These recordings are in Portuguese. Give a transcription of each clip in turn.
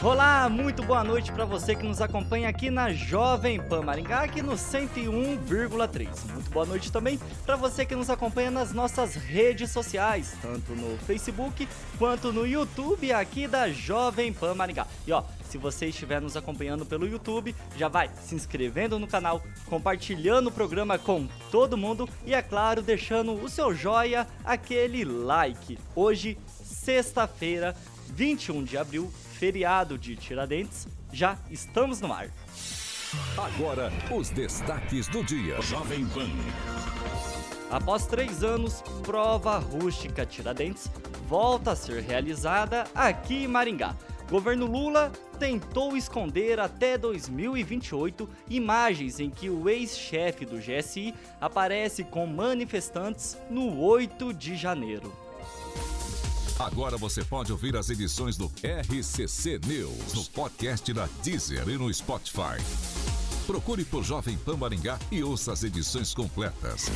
Olá, muito boa noite para você que nos acompanha aqui na Jovem Pan Maringá, aqui no 101,3. Muito boa noite também para você que nos acompanha nas nossas redes sociais, tanto no Facebook quanto no YouTube aqui da Jovem Pan Maringá. E ó, se você estiver nos acompanhando pelo YouTube, já vai se inscrevendo no canal, compartilhando o programa com todo mundo e, é claro, deixando o seu joia, aquele like. Hoje, sexta-feira, 21 de abril feriado de Tiradentes, já estamos no ar. Agora, os destaques do dia. Jovem Pan. Após três anos, prova rústica Tiradentes volta a ser realizada aqui em Maringá. Governo Lula tentou esconder até 2028 imagens em que o ex-chefe do GSI aparece com manifestantes no 8 de janeiro. Agora você pode ouvir as edições do RCC News no podcast da Deezer e no Spotify. Procure por Jovem Pan Maringá e ouça as edições completas.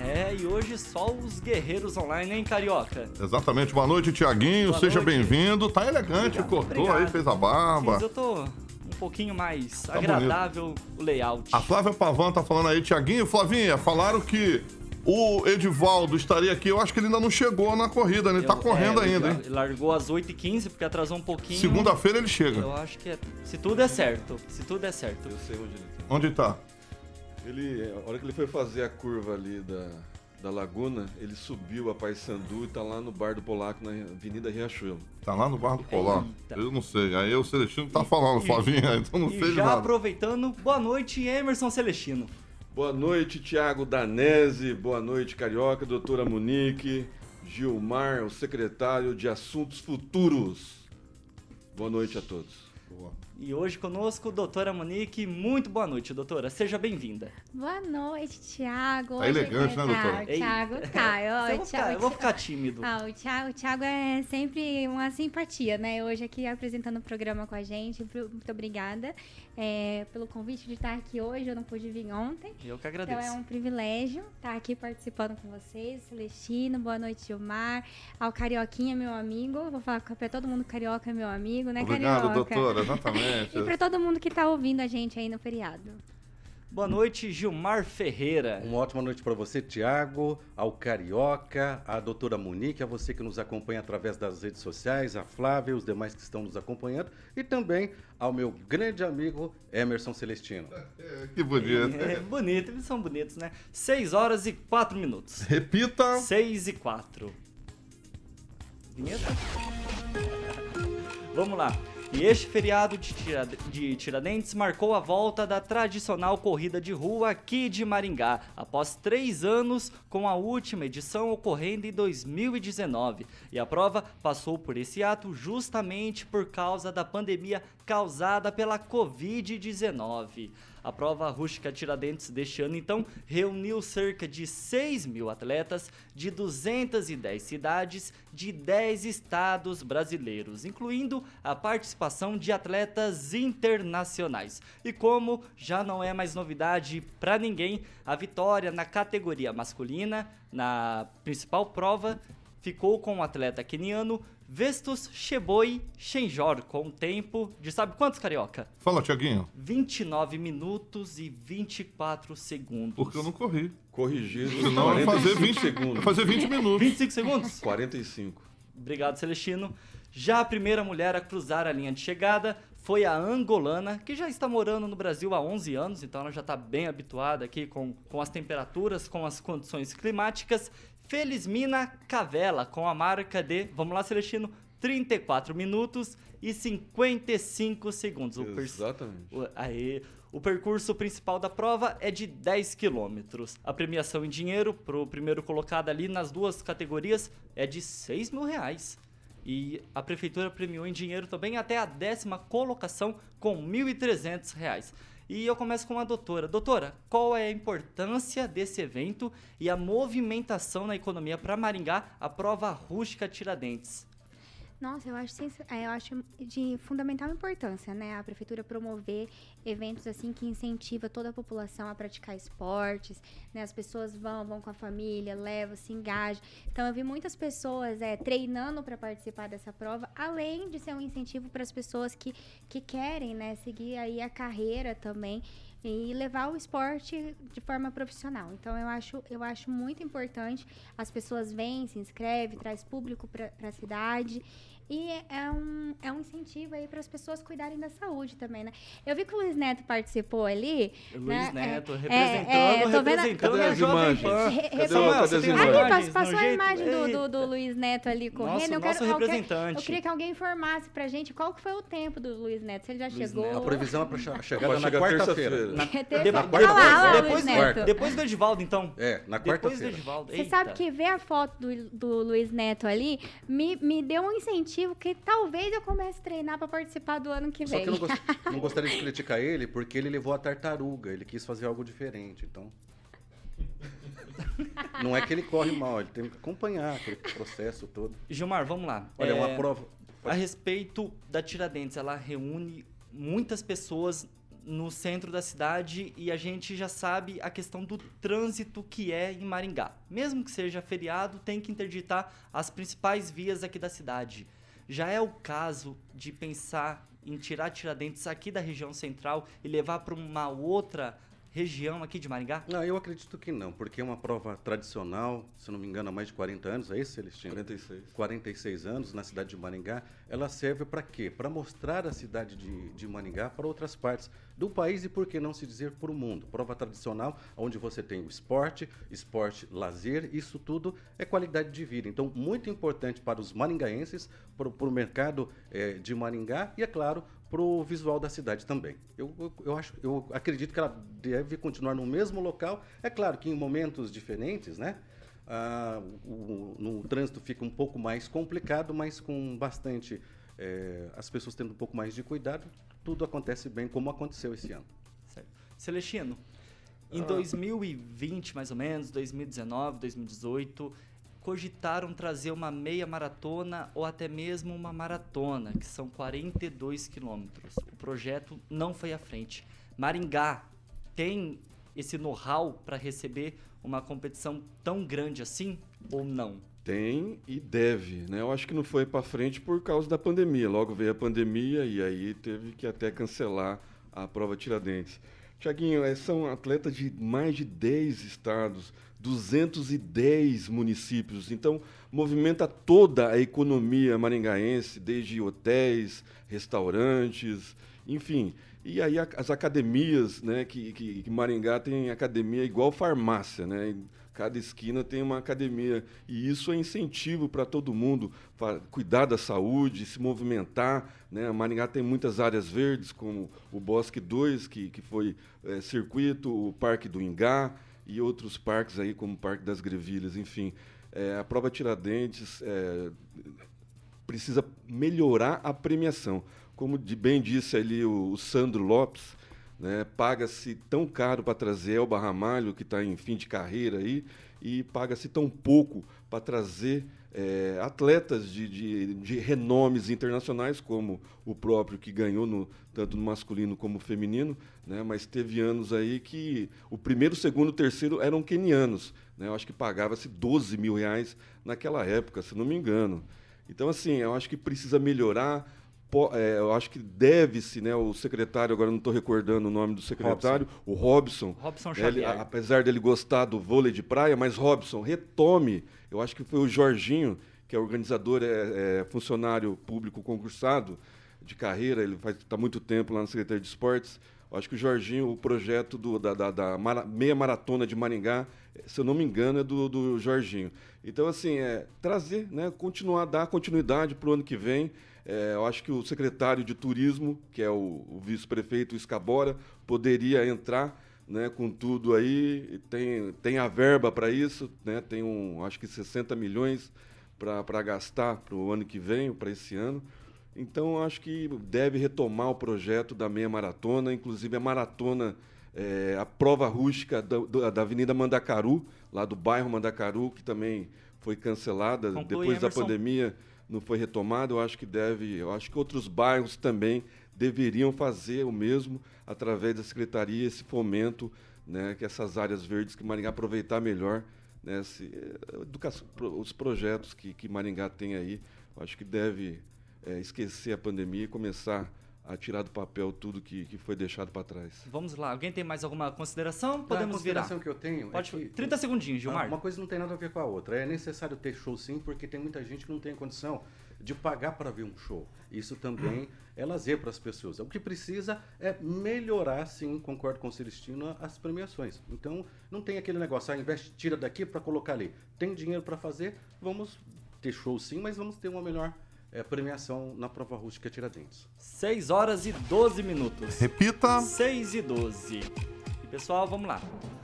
É, e hoje só os guerreiros online, hein, Carioca? Exatamente. Boa noite, Tiaguinho. Seja bem-vindo. Tá elegante, obrigado, cortou obrigado. aí, fez a barba. Fiz, eu tô um pouquinho mais tá agradável bonito. o layout. A Flávia Pavan tá falando aí, Tiaguinho. Flavinha, falaram que o Edivaldo estaria aqui, eu acho que ele ainda não chegou na corrida, né? Ele tá correndo é, ainda, hein? Ele largou às 8h15 porque atrasou um pouquinho. Segunda-feira ele chega. Eu acho que é. Se tudo é certo. Se tudo é certo. Eu sei onde ele tá. Onde tá? Ele, a hora que ele foi fazer a curva ali da, da Laguna, ele subiu a Paysandu e tá lá no bar do Polaco, na Avenida Riachuelo. Tá lá no bar do Polaco? Eita. Eu não sei. Aí o Celestino tá falando, Flavinha, então não sei já nada. aproveitando, boa noite, Emerson Celestino. Boa noite, Tiago Danese. Boa noite, Carioca, doutora Monique, Gilmar, o secretário de Assuntos Futuros. Boa noite a todos. Boa. E hoje conosco, doutora Monique. Muito boa noite, doutora. Seja bem-vinda. Boa noite, Tiago. Tá elegante, né, doutora? Tiago tá. Eu, vou ficar, eu vou ficar tímido. Ah, o Tiago, o Thiago é sempre uma simpatia, né? Hoje aqui apresentando o programa com a gente. Muito obrigada é, pelo convite de estar aqui hoje. Eu não pude vir ontem. Eu que agradeço. Então é um privilégio estar aqui participando com vocês. Celestino, boa noite, Gilmar. Ao Carioquinha, meu amigo. Vou falar para todo mundo Carioca é meu amigo, né, Obrigado, Carioca? doutora. Exatamente e para todo mundo que está ouvindo a gente aí no feriado. Boa noite, Gilmar Ferreira. Uma ótima noite para você, Tiago, ao Carioca, à doutora Monique, a você que nos acompanha através das redes sociais, a Flávia e os demais que estão nos acompanhando, e também ao meu grande amigo Emerson Celestino. É, que bonito. É, é, bonito, eles são bonitos, né? 6 horas e 4 minutos. Repita. 6 e 4. Vinheta? Vamos lá. E este feriado de, Tiradentes marcou a volta da tradicional corrida de rua aqui de Maringá, após três anos, com a última edição ocorrendo em 2019. E a prova passou por esse ato justamente por causa da pandemia causada pela Covid-19. A prova rústica Tiradentes deste ano, então, reuniu cerca de 6 mil atletas de 210 cidades de 10 estados brasileiros, incluindo a participação de atletas internacionais. E como já não é mais novidade para ninguém, a vitória na categoria masculina, na principal prova, ficou com o atleta keniano Vestus Sheboi Shenjor, com um tempo de sabe quantos, Carioca? Fala, Tiaguinho. 29 minutos e 24 segundos. Porque eu não corri. Corrigido. Não, vai fazer 20 segundos. fazer 20 minutos. 25 segundos? 45. Obrigado, Celestino. Já a primeira mulher a cruzar a linha de chegada foi a angolana, que já está morando no Brasil há 11 anos, então ela já está bem habituada aqui com, com as temperaturas, com as condições climáticas. Felismina Cavela, com a marca de, vamos lá, Celestino, 34 minutos e 55 segundos. O Exatamente. o, aí, o percurso principal da prova é de 10 quilômetros. A premiação em dinheiro para o primeiro colocado ali nas duas categorias é de 6 mil reais. E a prefeitura premiou em dinheiro também até a décima colocação com 1.300 reais. E eu começo com a doutora. Doutora, qual é a importância desse evento e a movimentação na economia para Maringá, a prova rústica Tiradentes? Nossa, eu acho, é, eu acho de fundamental importância, né? A prefeitura promover eventos assim que incentiva toda a população a praticar esportes, né? As pessoas vão, vão com a família, levam, se engajam. Então eu vi muitas pessoas é, treinando para participar dessa prova, além de ser um incentivo para as pessoas que, que querem, né, seguir aí a carreira também e levar o esporte de forma profissional. Então eu acho, eu acho muito importante as pessoas vêm, se inscrevem, traz público para a cidade e é um, é um incentivo aí para as pessoas cuidarem da saúde também, né? Eu vi que o Luiz Neto participou ali. Luiz né? Neto É, representando, é, é, tô representando a Jovem? Pan. Re- Cadê, o- cadê as imagens? imagens passou, a imagem do, do, Eita. do Luiz Neto ali correndo. Nosso- eu, quero, representante. eu queria que alguém informasse pra gente qual que foi o tempo do Luiz Neto. Se ele já Luiz chegou. Neto. A previsão é para na chegar quarta-feira. terça-feira. Na- É terça- depois, depois, Luiz do, Neto. depois do Edivaldo, então. É, na do quarta-feira. Edivaldo. Você sabe que ver a foto do, do Luiz Neto ali me, me deu um incentivo que talvez eu comece a treinar pra participar do ano que Só vem. que eu não, gost- não gostaria de criticar ele porque ele levou a tartaruga, ele quis fazer algo diferente, então. Não é que ele corre mal, ele tem que acompanhar aquele processo todo. Gilmar, vamos lá. Olha, É, uma prova. A respeito da Tiradentes, ela reúne muitas pessoas no centro da cidade e a gente já sabe a questão do trânsito que é em Maringá. Mesmo que seja feriado, tem que interditar as principais vias aqui da cidade. Já é o caso de pensar em tirar Tiradentes aqui da região central e levar para uma outra região aqui de Maringá? Não, eu acredito que não, porque é uma prova tradicional, se não me engano, há mais de 40 anos, é isso, Celestino? 46. 46 anos na cidade de Maringá, ela serve para quê? Para mostrar a cidade de, de Maringá para outras partes do país e, por que não se dizer, para o mundo. Prova tradicional, onde você tem o esporte, esporte, lazer, isso tudo é qualidade de vida. Então, muito importante para os maringaenses, para, o mercado eh, de Maringá e, é claro, para o visual da cidade também. Eu, eu, eu acho, eu acredito que ela deve continuar no mesmo local. É claro que em momentos diferentes, né? Ah, o, no trânsito fica um pouco mais complicado, mas com bastante eh, as pessoas tendo um pouco mais de cuidado, tudo acontece bem como aconteceu esse ano. Certo. Celestino, em Ah. 2020, mais ou menos, 2019, 2018, cogitaram trazer uma meia maratona ou até mesmo uma maratona, que são 42 quilômetros. O projeto não foi à frente. Maringá tem esse know-how para receber uma competição tão grande assim ou não? Tem e deve, né? Eu acho que não foi para frente por causa da pandemia. Logo veio a pandemia e aí teve que até cancelar a prova Tiradentes. Tiaguinho, eh, são atletas de mais de 10 estados, 210 municípios. Então, movimenta toda a economia maringaense, desde hotéis, restaurantes, enfim. E aí as academias, né, que, que, que Maringá tem academia igual farmácia, né? Cada esquina tem uma academia. E isso é incentivo para todo mundo cuidar da saúde, se movimentar. Né? Maringá tem muitas áreas verdes, como o Bosque 2, que, que foi eh, circuito, o Parque do Ingá e outros parques aí, como o Parque das Grevilhas, enfim. Eh, a prova Tiradentes eh, precisa melhorar a premiação. Como de bem disse ali o, o Sandro Lopes, né, paga-se tão caro para trazer Elba Ramalho, que está em fim de carreira aí, e paga-se tão pouco para trazer eh, atletas de, de, de renomes internacionais, como o próprio que ganhou no, tanto no masculino como no feminino, né, mas teve anos aí que o primeiro, segundo, terceiro eram quenianos. Né, eu acho que pagava-se 12 mil reais naquela época, se não me engano. Então, assim, eu acho que precisa melhorar. É, eu acho que deve-se, né? O secretário, agora não estou recordando o nome do secretário, o Robson. Robson ele- apesar dele gostar do vôlei de praia, mas Robson, retome. Eu acho que foi o Jorginho, que é organizador, é, é funcionário público concursado de carreira, ele faz tá muito tempo lá na Secretaria de Esportes. Eu acho que o Jorginho, o projeto do, da, da, da mara, meia maratona de Maringá, se eu não me engano, é do, do Jorginho. Então, assim, é trazer, né, continuar, dar continuidade para o ano que vem. É, eu acho que o secretário de Turismo, que é o, o vice-prefeito Escabora, poderia entrar né, com tudo aí. Tem, tem a verba para isso, né, tem um, acho que 60 milhões para gastar para o ano que vem, para esse ano. Então, acho que deve retomar o projeto da meia maratona, inclusive a maratona, é, a prova rústica da, da Avenida Mandacaru, lá do bairro Mandacaru, que também foi cancelada Conclui, depois Emerson. da pandemia, não foi retomada. Eu acho que deve, eu acho que outros bairros também deveriam fazer o mesmo através da secretaria, esse fomento, né, que essas áreas verdes que Maringá aproveitar melhor, né, se, eh, os projetos que, que Maringá tem aí, eu acho que deve é, esquecer a pandemia e começar a tirar do papel tudo que, que foi deixado para trás. Vamos lá. Alguém tem mais alguma consideração? Podemos a consideração virar. que eu tenho. Pode. É que, 30 segundinhos, Gilmar. Uma coisa não tem nada a ver com a outra. É necessário ter show sim, porque tem muita gente que não tem condição de pagar para ver um show. Isso também é lazer para as pessoas. O que precisa é melhorar, sim, concordo com o Celestino, as premiações. Então, não tem aquele negócio, ah, investe, tira daqui para colocar ali. Tem dinheiro para fazer, vamos ter show sim, mas vamos ter uma melhor é, premiação na prova rústica Tiradentes. 6 horas e 12 minutos. Repita. 6 e 12. E pessoal, vamos lá.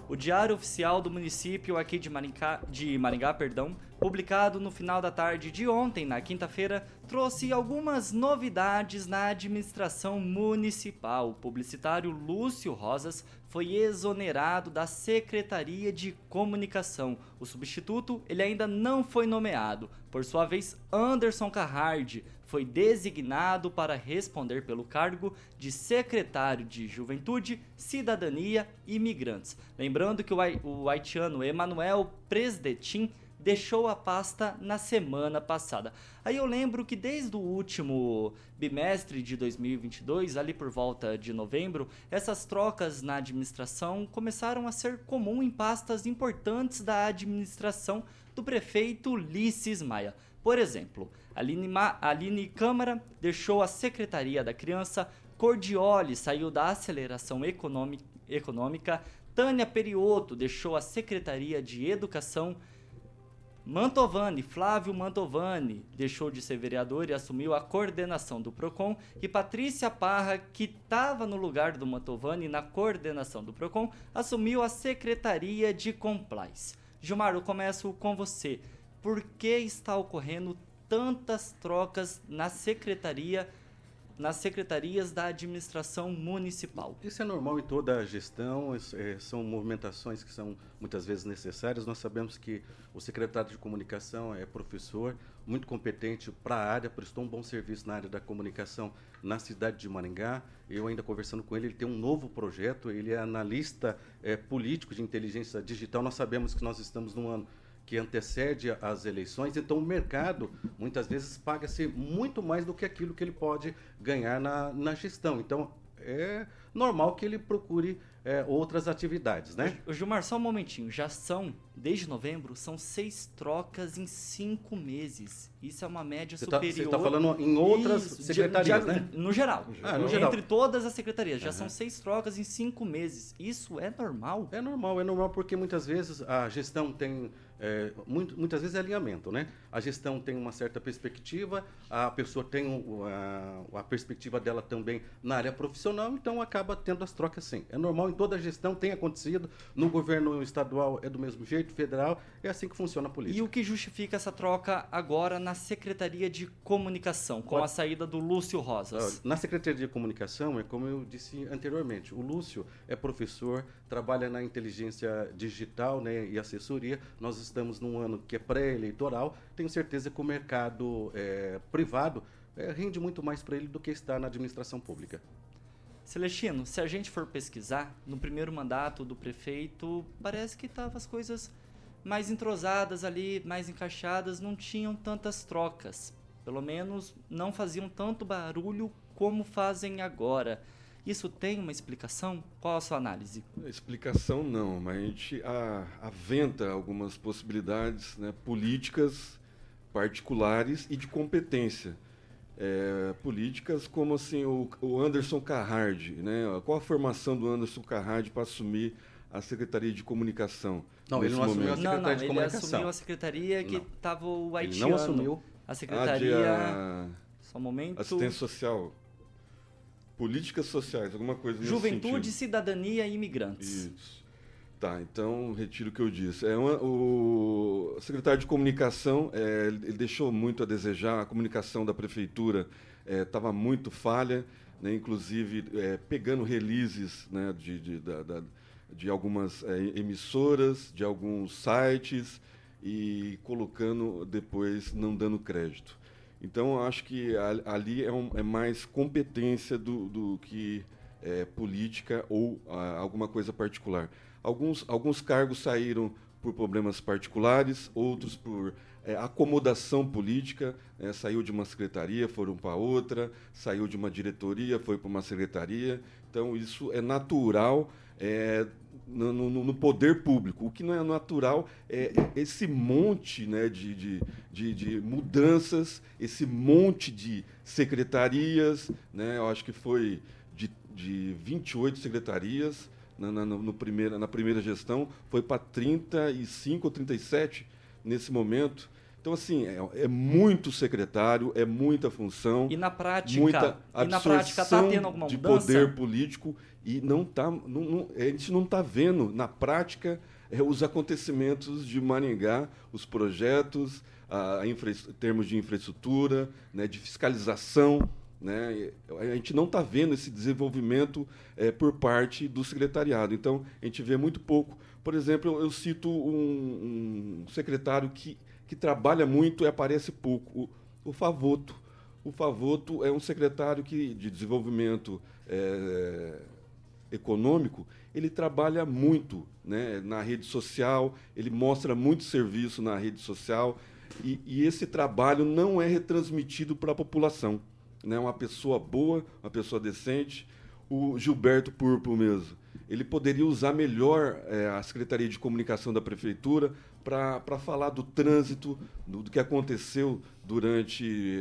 O Diário Oficial do município aqui de Maringá, de Maringá perdão, publicado no final da tarde de ontem, na quinta-feira, trouxe algumas novidades na administração municipal. O publicitário Lúcio Rosas foi exonerado da Secretaria de Comunicação. O substituto ele ainda não foi nomeado. Por sua vez, Anderson Carrard foi designado para responder pelo cargo de secretário de Juventude, Cidadania e Imigrantes. Lembrando que o haitiano Emanuel Presdetin deixou a pasta na semana passada. Aí eu lembro que desde o último bimestre de 2022, ali por volta de novembro, essas trocas na administração começaram a ser comum em pastas importantes da administração do prefeito Ulisses Maia. Por exemplo, Aline, Ma Aline Câmara deixou a Secretaria da Criança, Cordioli saiu da Aceleração Econômica, Tânia Perioto deixou a Secretaria de Educação, Mantovani, Flávio Mantovani, deixou de ser vereador e assumiu a coordenação do PROCON. E Patrícia Parra, que estava no lugar do Mantovani na coordenação do PROCON, assumiu a Secretaria de Compliance. Gilmar, eu começo com você por que está ocorrendo tantas trocas na secretaria nas secretarias da administração municipal. Isso é normal em toda a gestão, é, são movimentações que são muitas vezes necessárias. Nós sabemos que o secretário de comunicação é professor, muito competente para a área, prestou um bom serviço na área da comunicação na cidade de Maringá. Eu ainda conversando com ele, ele tem um novo projeto, ele é analista é, político de inteligência digital. Nós sabemos que nós estamos num ano que antecede as eleições, então o mercado muitas vezes paga-se muito mais do que aquilo que ele pode ganhar na, na gestão. Então é normal que ele procure é, outras atividades, né? O Gilmar, só um momentinho. Já são, desde novembro, são seis trocas em cinco meses. Isso é uma média você superior. Tá, você está falando em outras Isso, secretarias, de, de, né? No geral. Ah, no geral. Entre todas as secretarias. Já uhum. são seis trocas em cinco meses. Isso é normal? É normal, é normal porque muitas vezes a gestão tem é, muito, muitas vezes é alinhamento, né? A gestão tem uma certa perspectiva, a pessoa tem a, a, perspectiva dela também na área profissional, então acaba tendo as trocas sim. É normal em toda a gestão, tem acontecido, no governo estadual é do mesmo jeito, federal, é assim que funciona a política. E o que justifica essa troca agora na Secretaria de Comunicação, com Pode... a saída do Lúcio Rosas? Na Secretaria de Comunicação, é como eu disse anteriormente, o Lúcio é professor, trabalha na inteligência digital né, e assessoria, nós estamos num ano que é pré-eleitoral, tenho certeza que o mercado é, privado é, rende muito mais para ele do que está na administração pública. Celestino, se a gente for pesquisar, no primeiro mandato do prefeito, parece que estavam as coisas mais entrosadas ali, mais encaixadas, não tinham tantas trocas. Pelo menos não faziam tanto barulho como fazem agora. Isso tem uma explicação? Qual a sua análise? Explicação não, mas a gente aventa algumas possibilidades né, políticas particulares e de competência. é, políticas, como assim o, o Anderson Carrard, né? Qual a formação do Anderson Carrard para assumir a Secretaria de Comunicação? Não, ele não assumiu a momento? Não, não, Secretaria de ele Comunicação. assumiu a secretaria que Não. tava o Ele haitiano. não assumiu. A secretaria... de, ah, Só um momento. assistência social. Políticas sociais, alguma coisa nesse Juventude. Cidadania e Imigrantes. Isso. Tá, então retiro o que eu disse. É uma- o secretário de comunicação, é, ele deixou muito a desejar, a comunicação da prefeitura estava muito falha, né, inclusive é, pegando releases né, de, de, da- da- de algumas é, emissoras, de alguns sites e colocando depois não dando crédito. Então, acho que a- ali é, um- é mais competência do, do que é, política ou ah, alguma coisa particular. Alguns, alguns cargos saíram por problemas particulares, outros por é, acomodação política, né, saiu de uma secretaria, foram para outra, saiu de uma diretoria, foi para uma secretaria. Então, isso é natural é, no, no- no poder público. O que não é natural é esse monte né, de, de, de, de mudanças, esse monte de secretarias. Né, eu acho que foi de, de 28 secretarias na, na, no primeira, na primeira gestão, foi para 35 ou 37 nesse momento. Então, assim, é, é muito secretário, é muita função E na prática, muita e na prática tá absorção tendo alguma de mudança? poder político e não tá, não, não- a gente não está vendo na prática é, os acontecimentos de Maringá, os projetos, a, a infra, termos de infraestrutura, né, de fiscalização. Né, a gente não está vendo esse desenvolvimento é, por parte do secretariado. Então, a gente vê muito pouco. Por exemplo, eu, eu cito um, um secretário que, que trabalha muito e aparece pouco, o, o Favoto. O Favoto é um secretário que, de desenvolvimento é, econômico, ele trabalha muito né, na rede social, ele mostra muito serviço na rede social, e, e esse trabalho não é retransmitido para a população. Né? Uma pessoa boa, uma pessoa decente, o Gilberto Purpo mesmo. Ele poderia usar melhor eh, a Secretaria de Comunicação da Prefeitura para falar do trânsito, do, do que aconteceu durante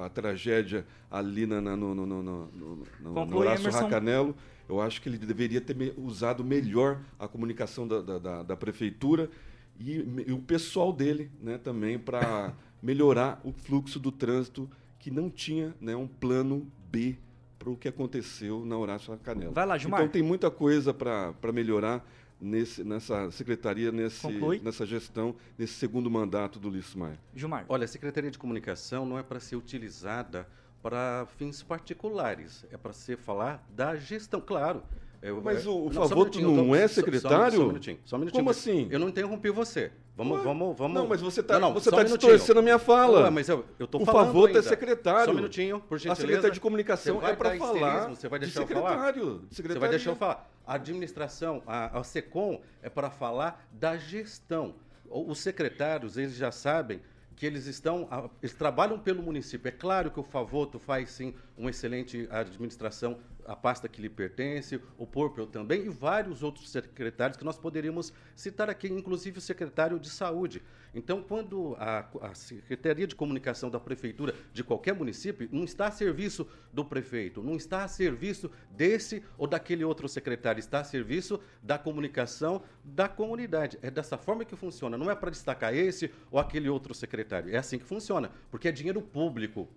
a, a tragédia ali na, na- no, no, no, no, no, no Conclui, Horácio Emerson. Racanelo. Eu acho que ele deveria ter me- usado melhor a comunicação da, da, da- da Prefeitura e, e o pessoal dele né, também para melhorar o fluxo do trânsito que não tinha né, um plano B para o que aconteceu na Horácio Racanelo. Vai lá, Gilmar. Então tem muita coisa para melhorar nesse, nessa secretaria, nesse, Conclui. nessa gestão, nesse segundo mandato do Ulisses Maia. Gilmar. Olha, a Secretaria de Comunicação não é para ser utilizada para fins particulares, é para ser falar da gestão, claro. Eu- Mas é- o- o só um Favoto minutinho, não é só- só- secretário? Só, um minutinho, só um minutinho. Como assim? Eu não interrompi você. Vamos, Ué, vamos, vamos. Não, mas você tá, você só um tá distorcendo a minha fala. Ué, mas eu, eu tô o falando Favoto é ainda. secretário. Só um minutinho, por A gentileza. Secretaria de Comunicação Você é para falar? Você vai de deixar eu falar? secretário. Você vai deixar eu falar. A administração, a, a SECOM, é para falar da gestão. O- Os secretários, eles já sabem que eles estão, a- eles trabalham pelo município. É claro que o Favoto faz sim uma excelente administração, a pasta que lhe pertence, o Porpel também e vários outros secretários que nós poderíamos citar aqui, inclusive o secretário de Saúde. Então, quando a, a Secretaria de Comunicação da Prefeitura de qualquer município não está a serviço do prefeito, não está a serviço desse ou daquele outro secretário, está a serviço da comunicação da comunidade. É dessa forma que funciona, não é para destacar esse ou aquele outro secretário. É assim que funciona, porque é dinheiro público.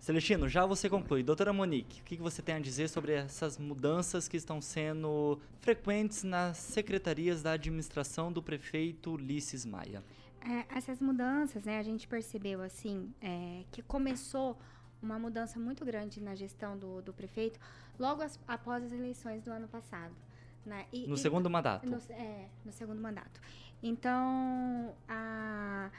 Celestino, já você conclui. Doutora Monique, o que você tem a dizer sobre essas mudanças que estão sendo frequentes nas secretarias da administração do prefeito Ulisses Maia? É, essas mudanças, né, a gente percebeu assim é, que começou uma mudança muito grande na gestão do, do prefeito logo as- após as eleições do ano passado. Né? E- No e- segundo mandato. No, é, no segundo mandato. Então, a,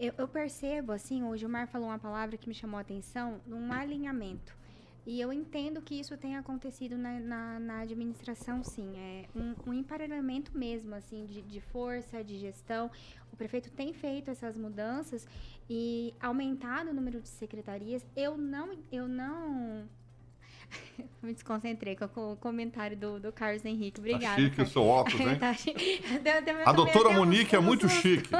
eu, eu percebo, assim, o Gilmar falou uma palavra que me chamou a atenção, um alinhamento. E eu entendo que isso tem acontecido na, na, na administração, sim. É um, um emparelhamento mesmo, assim, de, de força, de gestão. O prefeito tem feito essas mudanças e aumentado o número de secretarias. Eu não, eu não Me desconcentrei com o comentário do, do Carlos Henrique. Obrigada. Tá chique o seu óculos, hein? Tá chique. Deu- deu- A doutora deu um- Monique é um muito susto. chique.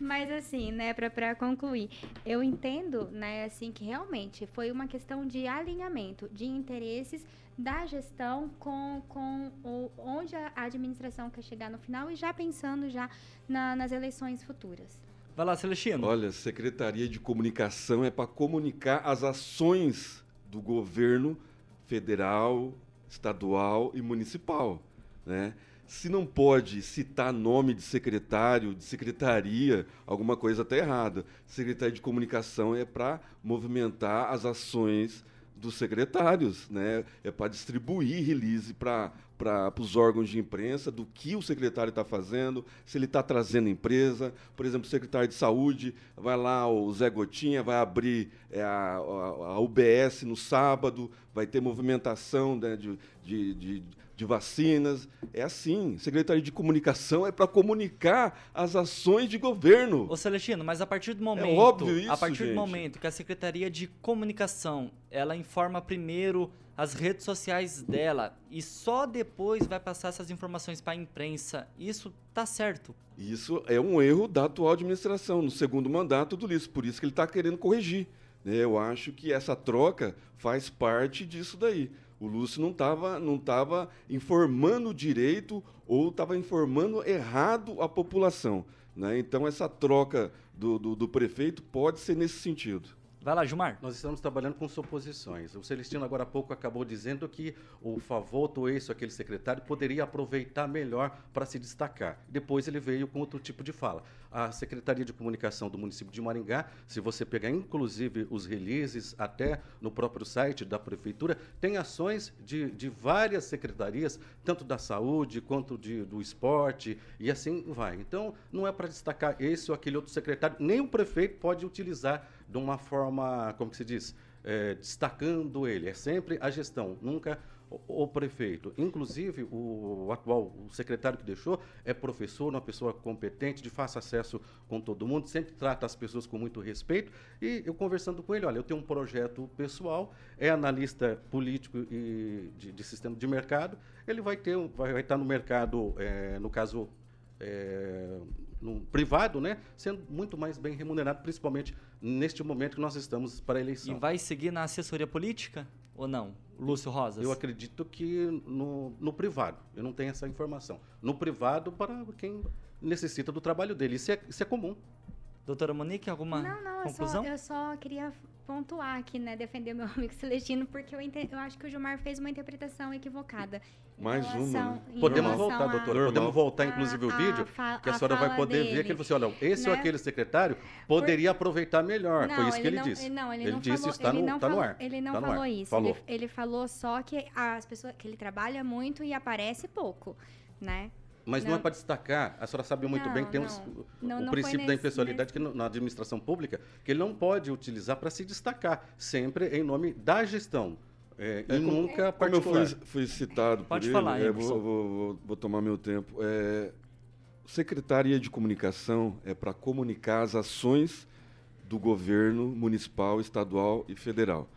Mas assim, né, pra, pra concluir, eu entendo, né, assim, que realmente foi uma questão de alinhamento de interesses da gestão com, com o, onde a administração quer chegar no final e já pensando já na- nas eleições futuras. Vai lá, Celestino. Olha, Secretaria de Comunicação é para comunicar as ações do governo federal, estadual e municipal, né? Se não pode citar nome de secretário, de secretaria, alguma coisa está errada. Secretaria de Comunicação é para movimentar as ações dos secretários, né? É para distribuir release para os órgãos de imprensa do que o secretário está fazendo, se ele está trazendo empresa. Por exemplo, o secretário de saúde vai lá, o Zé Gotinha vai abrir é, a, a- a UBS no sábado, vai ter movimentação né, de, de, de, de vacinas. É assim. Secretaria de Comunicação é para comunicar as ações de governo. Ô Celestino, mas a partir do momento, É óbvio isso, a partir gente. do momento que a Secretaria de Comunicação, ela informa primeiro as redes sociais dela e só depois vai passar essas informações para a imprensa, isso tá certo. Isso é um erro da atual administração, no segundo mandato do Ulisses, por isso que ele está querendo corrigir. né? Eu acho que essa troca faz parte disso daí. O Lúcio não estava não tava informando direito ou estava informando errado a população. né? Então, essa troca do, do, do prefeito pode ser nesse sentido. Vai lá, Gilmar. Nós estamos trabalhando com suposições. O Celestino agora há pouco acabou dizendo que o Favoto, ou aquele secretário, poderia aproveitar melhor para se destacar. Depois ele veio com outro tipo de fala. A Secretaria de Comunicação do município de Maringá, se você pegar inclusive os releases até no próprio site da prefeitura, tem ações de, de várias secretarias, tanto da saúde quanto de, do esporte, e assim vai. Então, não é para destacar esse ou aquele outro secretário, nem o prefeito pode utilizar de uma forma, como se diz, é, destacando ele. É sempre a gestão, nunca o, o prefeito. Inclusive, o, o atual o secretário que deixou é professor, uma pessoa competente, de fácil acesso com todo mundo, sempre trata as pessoas com muito respeito. E eu conversando com ele, olha, eu tenho um projeto pessoal, é analista político e de, de sistema de mercado, ele vai ter, vai, vai estar no mercado, é, no caso é, no privado, né, sendo muito mais bem remunerado, principalmente neste momento que nós estamos para a E eleição. vai seguir na assessoria política ou não? Lúcio Rosas. Eu acredito que no, no privado, eu não tenho essa informação. No privado, para quem necessita do trabalho dele. Isso é, isso é comum. Doutora Monique, alguma Não, não, eu só, conclusão? eu só queria pontuar aqui, né, defender meu amigo Celestino, porque eu, ente- eu acho que o Gilmar fez uma interpretação equivocada. Mais uma, né? em Podemos voltar, a- doutora. Podemos voltar, a- inclusive, o a vídeo, fa- que a a senhora vai poder ver dele, que ele falou assim, olha, esse ou né? aquele secretário poderia aproveitar melhor. Foi isso que ele não, disse. Não, ele, ele não disse, falou, está ele no, não tá no falou, ar. Ele não Tá falou ar. isso. Falou. Ele, ele falou só que as pessoas que ele trabalha muito e aparece pouco, né? Mas não, é Não. para destacar, a senhora sabe muito Não, bem que tem não. o princípio da nesse- impessoalidade que no- na administração pública, que ele não pode utilizar para se destacar, sempre em nome da gestão. é, e como- nunca Como eu particular. fui, fui citado por Pode ele, falar, é, vou- vou- vou tomar meu tempo. É, Secretaria de Comunicação é para comunicar as ações do governo municipal, estadual e federal.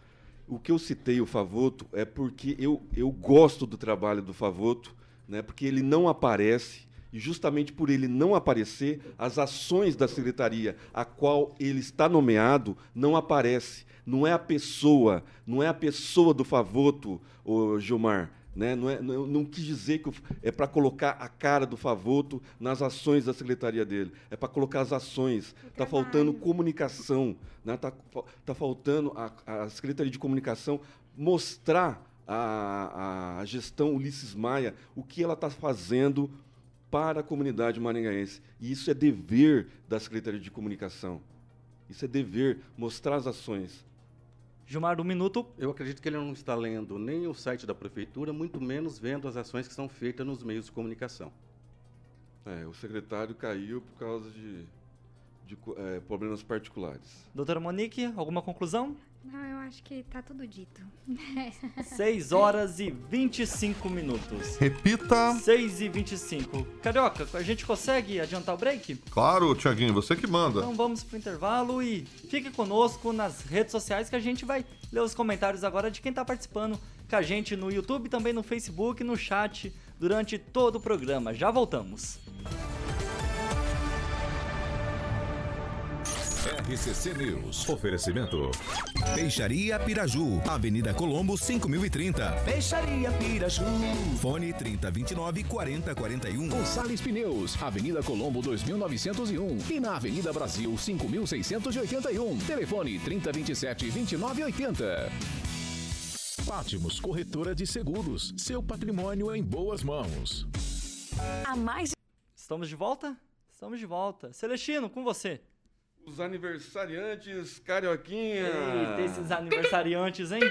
O que eu citei o Favoto é porque eu, eu gosto do trabalho do Favoto, né, porque ele não aparece, e justamente por ele não aparecer, as ações da secretaria a qual ele está nomeado não aparece. Não é a pessoa, não é a pessoa do Favoto, o Gilmar. Né? Não, é, não, não quis dizer que é para colocar a cara do Favoto nas ações da secretaria dele. É para colocar as ações. Está faltando comunicação. Está né? Tá tá faltando a, a Secretaria de Comunicação mostrar a, a gestão Ulisses Maia o que ela está fazendo para a comunidade maringaense. E isso é dever da Secretaria de Comunicação. Isso é dever, mostrar as ações. Gilmar, um minuto. Eu acredito que ele não está lendo nem o site da prefeitura, muito menos vendo as ações que são feitas nos meios de comunicação. É, o secretário caiu por causa de, de é, problemas particulares. Doutora Monique, alguma conclusão? Não, eu acho que tá tudo dito. 6 horas e 25 minutos. Repita. 6 e 25. Carioca, a gente consegue adiantar o break? Claro, Tiaguinho, você que manda. Então vamos pro intervalo e fique conosco nas redes sociais que a gente vai ler os comentários agora de quem tá participando com a gente no YouTube, também no Facebook, no chat durante todo o programa. Já voltamos. RCC News. Oferecimento. Peixaria Piraju, Avenida Colombo 5030. Peixaria Piraju. Fone 3029 4041. Gonçalves Pneus, Avenida Colombo 2901 e na Avenida Brasil 5681. Telefone 3027 2980. Pátimos Corretora de Seguros. Seu patrimônio em boas mãos. Há mais Estamos de volta? Estamos de volta. Celestino, com você. Os aniversariantes Carioquinha. Eita, esses aniversariantes, hein?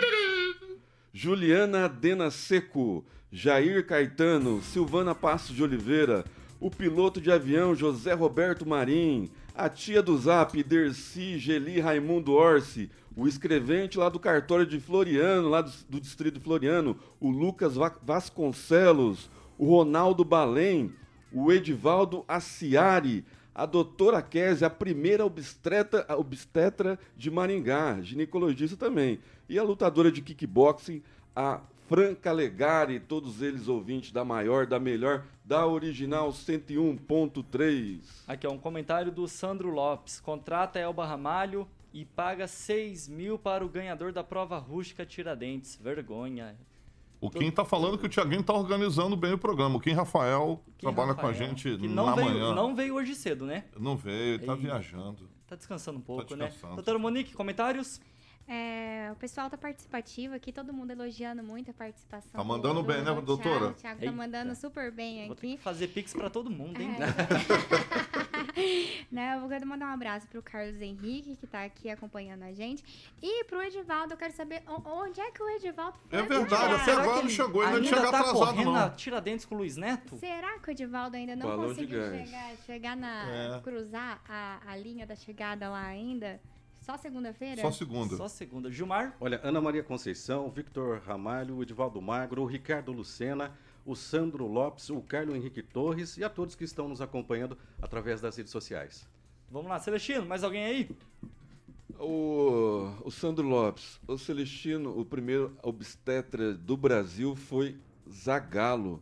Juliana Dena Seco, Jair Caetano, Silvana Passos de Oliveira, o piloto de avião José Roberto Marim, a tia do Zap Dercy Geli Raimundo Orsi, o escrevente lá do cartório de Floriano, lá do, do distrito Floriano, o Lucas Va- Vasconcelos, o Ronaldo Balém, o Edivaldo Aciari, a doutora Kézia, a primeira obstetra, obstetra de Maringá, ginecologista também. E a lutadora de kickboxing, a Franca Legari, todos eles ouvintes da maior, da melhor, da original 101.3. Aqui é um comentário do Sandro Lopes. Contrata Elba Ramalho e paga 6 mil para o ganhador da prova rústica Tiradentes. Vergonha. O Kim tá falando que o Tiaguinho tá organizando bem o programa. O Kim Rafael Que trabalha com a Rafael, gente que na não veio, manhã. Não veio hoje cedo, né? Não veio, tá Ei. viajando. Tá descansando um pouco, né? descansando. Doutora Monique, comentários? É, o pessoal tá participativo aqui, todo mundo elogiando muito a participação. Tá mandando do bem, né, doutora? O Thiago tá Eita. mandando super bem Vou ter aqui. que fazer pix pra todo mundo, hein? né, eu vou mandar um abraço pro Carlos Henrique, que tá aqui acompanhando a gente. E pro Edivaldo, eu quero saber onde é que o Edivaldo foi. É verdade, até agora não chegou, ele não ainda chega tá atrasado, correndo não. Tiradentes com o Luiz Neto? Será que o Edivaldo ainda não Balão conseguiu chegar, chegar na. É. cruzar a, a linha da chegada lá ainda? Só segunda-feira? Só segunda. Só segunda. Gilmar? Olha, Ana Maria Conceição, Victor Ramalho, Edivaldo Magro, o Ricardo Lucena, o Sandro Lopes, o Carlos Henrique Torres e a todos que estão nos acompanhando através das redes sociais. Vamos lá, Celestino, mais alguém aí? O, o Sandro Lopes, o Celestino, o primeiro obstetra do Brasil foi Zagalo.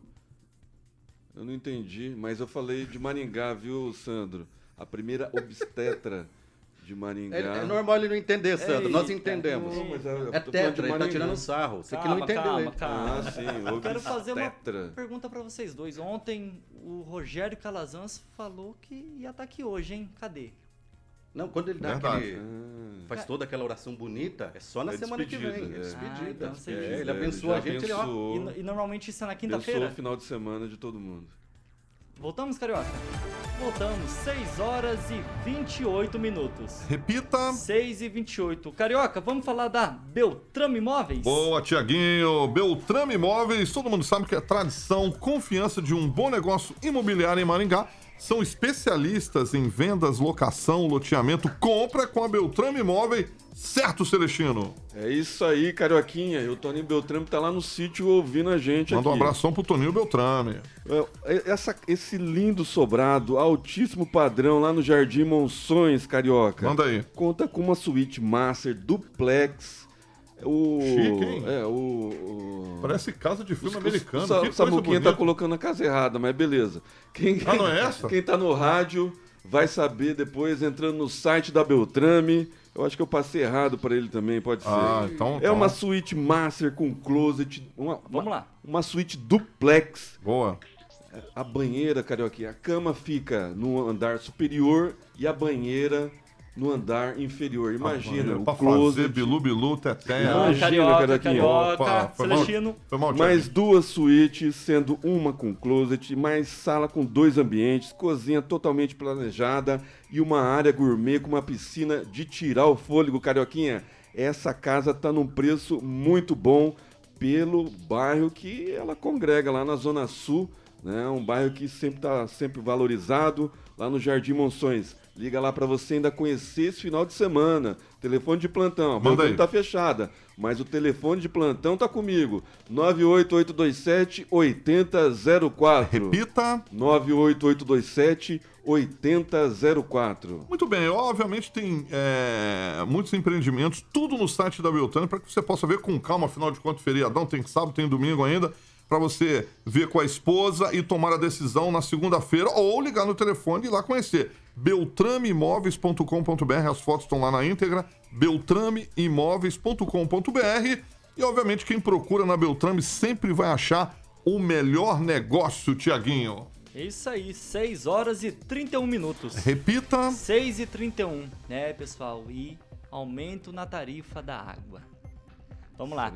Eu não entendi, mas eu falei de Maringá, viu, Sandro? A primeira obstetra de Maringá. É, é normal ele não entender, Sandro, nós Eita, entendemos. Não, mas eu- eu É tetra, ele tá tirando sarro. Você que Calma, não entendeu calma, ele. calma. Ah, sim, Eu quero fazer uma obstetra. pergunta pra vocês dois. Ontem o Rogério Calazans falou que ia estar aqui hoje, hein? Cadê? Não, quando ele dá aquele. Ah, Faz toda aquela oração bonita, é só na É semana que vem. É é. despedida. Ah, então É, ele É, abençoa a gente, ele, ó. abençoou. E, e normalmente isso é na Abençoou quinta-feira? o final de semana de todo mundo. Voltamos, Carioca? Voltamos. 6 horas e 28 minutos. Repita. 6 e 28. Carioca, vamos falar da Beltrame Imóveis? Boa, Tiaguinho. Beltrame Imóveis, todo mundo sabe que é tradição, confiança de um bom negócio imobiliário em Maringá. São especialistas em vendas, locação, loteamento, compra com a Beltrame Imóveis. Certo, Celestino? É isso aí, Carioquinha. E o Toninho Beltrame tá lá no sítio ouvindo a gente Manda um aqui. abração pro Toninho Beltrame. É, Essa, esse lindo sobrado, altíssimo padrão lá no Jardim Monções, Carioca. Manda aí. Conta com uma suíte master duplex. O, Chique, hein? É, o... o... Parece casa de filme o- americano. O, Sa- que Samuquinha tá colocando a casa errada, mas beleza. Quem, Ah, não é essa? Quem tá no rádio vai saber depois entrando no site da Beltrame. Eu acho que eu passei errado para ele também, pode ser. Ah, então. É então. uma suíte master com closet. Uma, Vamos uma- lá. Uma suíte duplex. Boa. A banheira, Carioquinha, a cama fica no andar superior e a banheira no andar inferior. Imagina, o pra closet. fazer bilu bilu, teteia. Não, Imagina, mal. Celestino. Mais duas suítes, sendo uma com closet, mais sala com dois ambientes, cozinha totalmente planejada e uma área gourmet com uma piscina de tirar o fôlego, Carioquinha. Essa casa tá num preço muito bom pelo bairro que ela congrega lá na Zona Sul, né? Um bairro que sempre tá sempre valorizado, lá no Jardim Monções. Liga lá para você ainda conhecer esse final de semana. Telefone de plantão. A Manda aí. tá fechada, mas o telefone de plantão tá comigo. 98827 8004. Repita. 98827 8004. Muito bem, obviamente tem é, muitos empreendimentos, tudo no site da Beltrame, para que você possa ver com calma, afinal de contas, feriadão, tem sábado, tem domingo ainda, para você ver com a esposa e tomar a decisão na segunda-feira, ou ligar no telefone e ir lá conhecer. beltrameimóveis.com.br, as fotos estão lá na íntegra, beltrameimóveis.com.br e, obviamente, quem procura na Beltrame sempre vai achar o melhor negócio, Tiaguinho. É isso aí, 6 horas e 31 minutos. Repita. 6 e 31, né, pessoal? E aumento na tarifa da água. Vamos lá.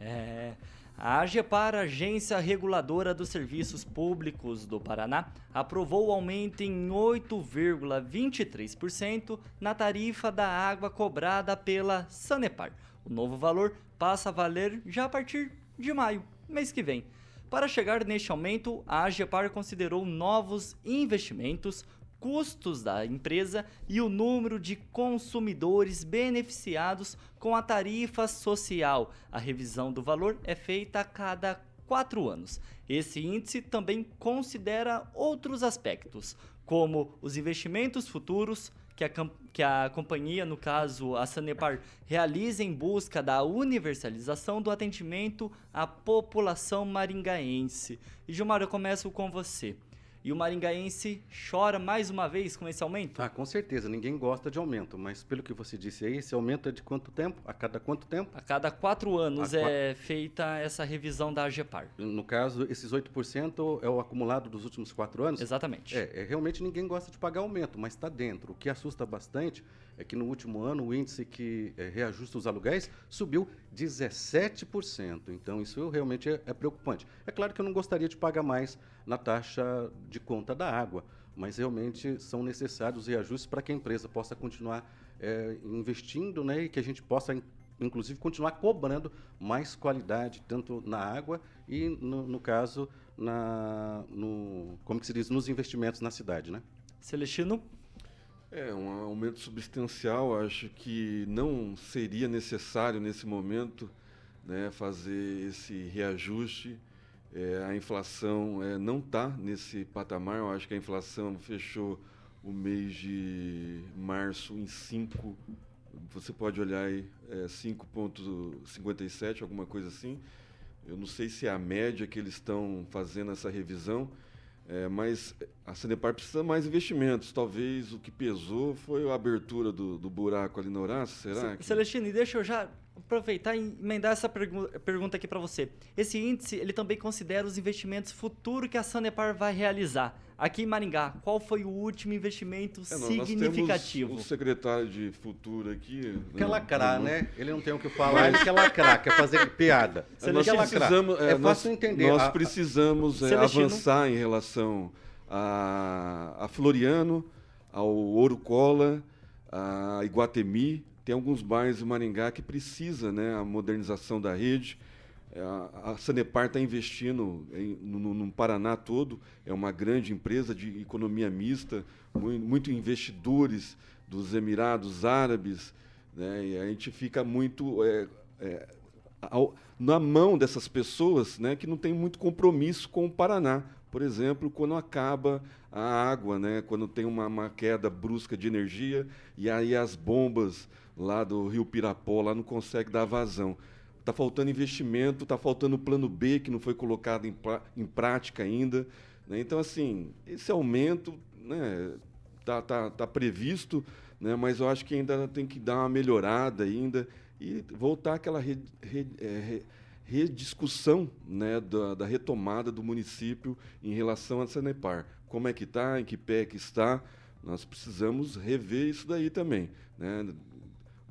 É, a AGEPAR, Agência Reguladora dos Serviços Públicos do Paraná, aprovou o aumento em 8,23% na tarifa da água cobrada pela Sanepar. O novo valor passa a valer já a partir de maio, mês que vem. Para chegar neste aumento, a AGEPAR considerou novos investimentos, custos da empresa e o número de consumidores beneficiados com a tarifa social. A revisão do valor é feita a cada quatro anos. Esse índice também considera outros aspectos, como os investimentos futuros que a, que a companhia, no caso a Sanepar, realiza em busca da universalização do atendimento à população maringaense. E Gilmar, eu começo com você. E o maringaense chora mais uma vez com esse aumento? Ah, com certeza, ninguém gosta de aumento, mas pelo que você disse aí, esse aumento é de quanto tempo? A cada quanto tempo? A cada quatro anos A é feita essa revisão da AGEPAR. No caso, esses 8% é o acumulado dos últimos quatro anos? Exatamente. É, é, realmente ninguém gosta de pagar aumento, mas está dentro. O que assusta bastante é que no último ano o índice que é, reajusta os aluguéis subiu 17%. Então isso realmente é, é preocupante. É claro que eu não gostaria de pagar mais na taxa de conta da água, mas realmente são necessários reajustes para que a empresa possa continuar é, investindo né, e que a gente possa, in- inclusive, continuar cobrando mais qualidade, tanto na água e, no, no caso, na, no, como se diz, nos investimentos na cidade. Né? Celestino? É, um aumento substancial, acho que não seria necessário nesse momento né, fazer esse reajuste. É, a inflação é, não está nesse patamar, eu acho que a inflação fechou o mês de março em 5, você pode olhar aí, é, 5,57, alguma coisa assim. Eu não sei se é a média que eles estão fazendo essa revisão, é, mas a Sanepar precisa mais investimentos. Talvez o que pesou foi a abertura do, do buraco ali no Horácio, será? Que- Celestino, e deixa eu já aproveitar e emendar essa pergu- pergunta aqui para você. Esse índice, ele também considera os investimentos futuros que a Sanepar vai realizar. Aqui em Maringá, qual foi o último investimento É, não, significativo? Nós temos o secretário de futuro aqui. Quer né, lacrar, né? Ele não tem o que falar, ele quer lacrar, quer fazer piada. É, Ele nós quer precisamos, é, é nós- fácil entender. Nós A- a- precisamos é, Celestino. avançar em relação a, a Floriano, ao Ouro Cola, a Iguatemi. Tem alguns bairros em Maringá que precisa, né, a modernização da rede. É, A, Sanepar está investindo em- no, no- Paraná todo. É uma grande empresa de economia mista, mui- muito, investidores dos Emirados Árabes. Né, e a gente fica muito é, é, ao- na mão dessas pessoas né, que não tem muito compromisso com o Paraná. Por exemplo, quando acaba a água, né, quando tem uma, uma queda brusca de energia e aí as bombas lá do Rio Pirapó lá não conseguem dar vazão. Está faltando investimento, está faltando o plano B que não foi colocado em, em prática ainda. né. Então, assim, esse aumento né, tá, tá, tá previsto, né, mas eu acho que ainda tem que dar uma melhorada ainda e voltar àquela re, re- é, re- rediscussão né, da, da retomada do município em relação à Sanepar. Como é que está, em que pé que está, nós precisamos rever isso daí também. Né?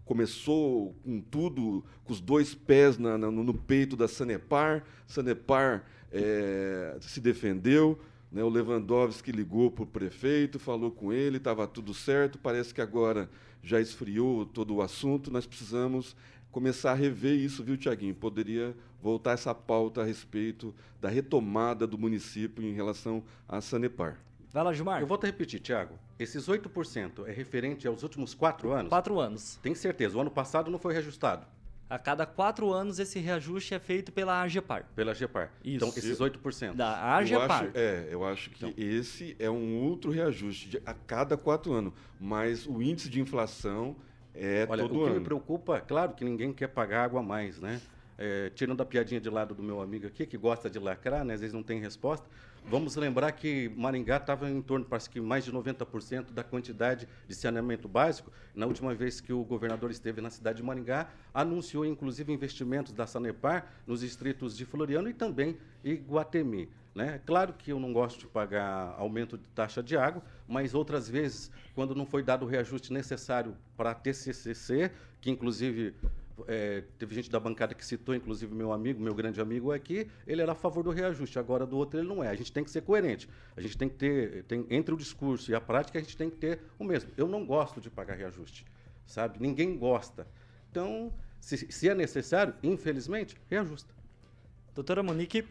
Começou com tudo, com os dois pés na- na- no peito da Sanepar, Sanepar eh, se defendeu, né? o Lewandowski ligou para o prefeito, falou com ele, estava tudo certo, parece que agora já esfriou todo o assunto, nós precisamos começar a rever isso, viu, Tiaguinho? Poderia voltar essa pauta a respeito da retomada do município em relação à Sanepar. Vai lá, Gilmar. Eu vou te repetir, Tiago. Esses 8% é referente aos últimos quatro anos? Quatro anos. Tem certeza, o ano passado não foi reajustado A cada quatro anos, esse reajuste é feito pela AGEPAR. pela GEPAR. Isso. Então, esses 8%. Da Eu AGEPAR. acho, é, eu acho que esse é um outro reajuste de- a cada quatro anos. Mas o índice de inflação é Olha, todo o que ano. me preocupa, claro que ninguém quer pagar água a mais, né? É, tirando a piadinha de lado do meu amigo aqui, que gosta de lacrar, né? às vezes não tem resposta. Vamos lembrar que Maringá estava em torno, parece que mais de 90% da quantidade de saneamento básico. Na última vez que o governador esteve na cidade de Maringá, anunciou inclusive investimentos da Sanepar nos distritos de Floriano e também Iguatemi. Né? Claro que eu não gosto de pagar aumento de taxa de água, mas outras vezes, quando não foi dado o reajuste necessário para a TCCC, que inclusive é, teve gente da bancada que citou, inclusive meu amigo, meu grande amigo aqui, ele era a favor do reajuste, agora do outro ele não é. A gente tem que ser coerente. A gente tem que ter, tem, entre o discurso e a prática, a gente tem que ter o mesmo. Eu não gosto de pagar reajuste, sabe? Ninguém gosta. Então, se, se é necessário, infelizmente, reajusta. Doutora Monique,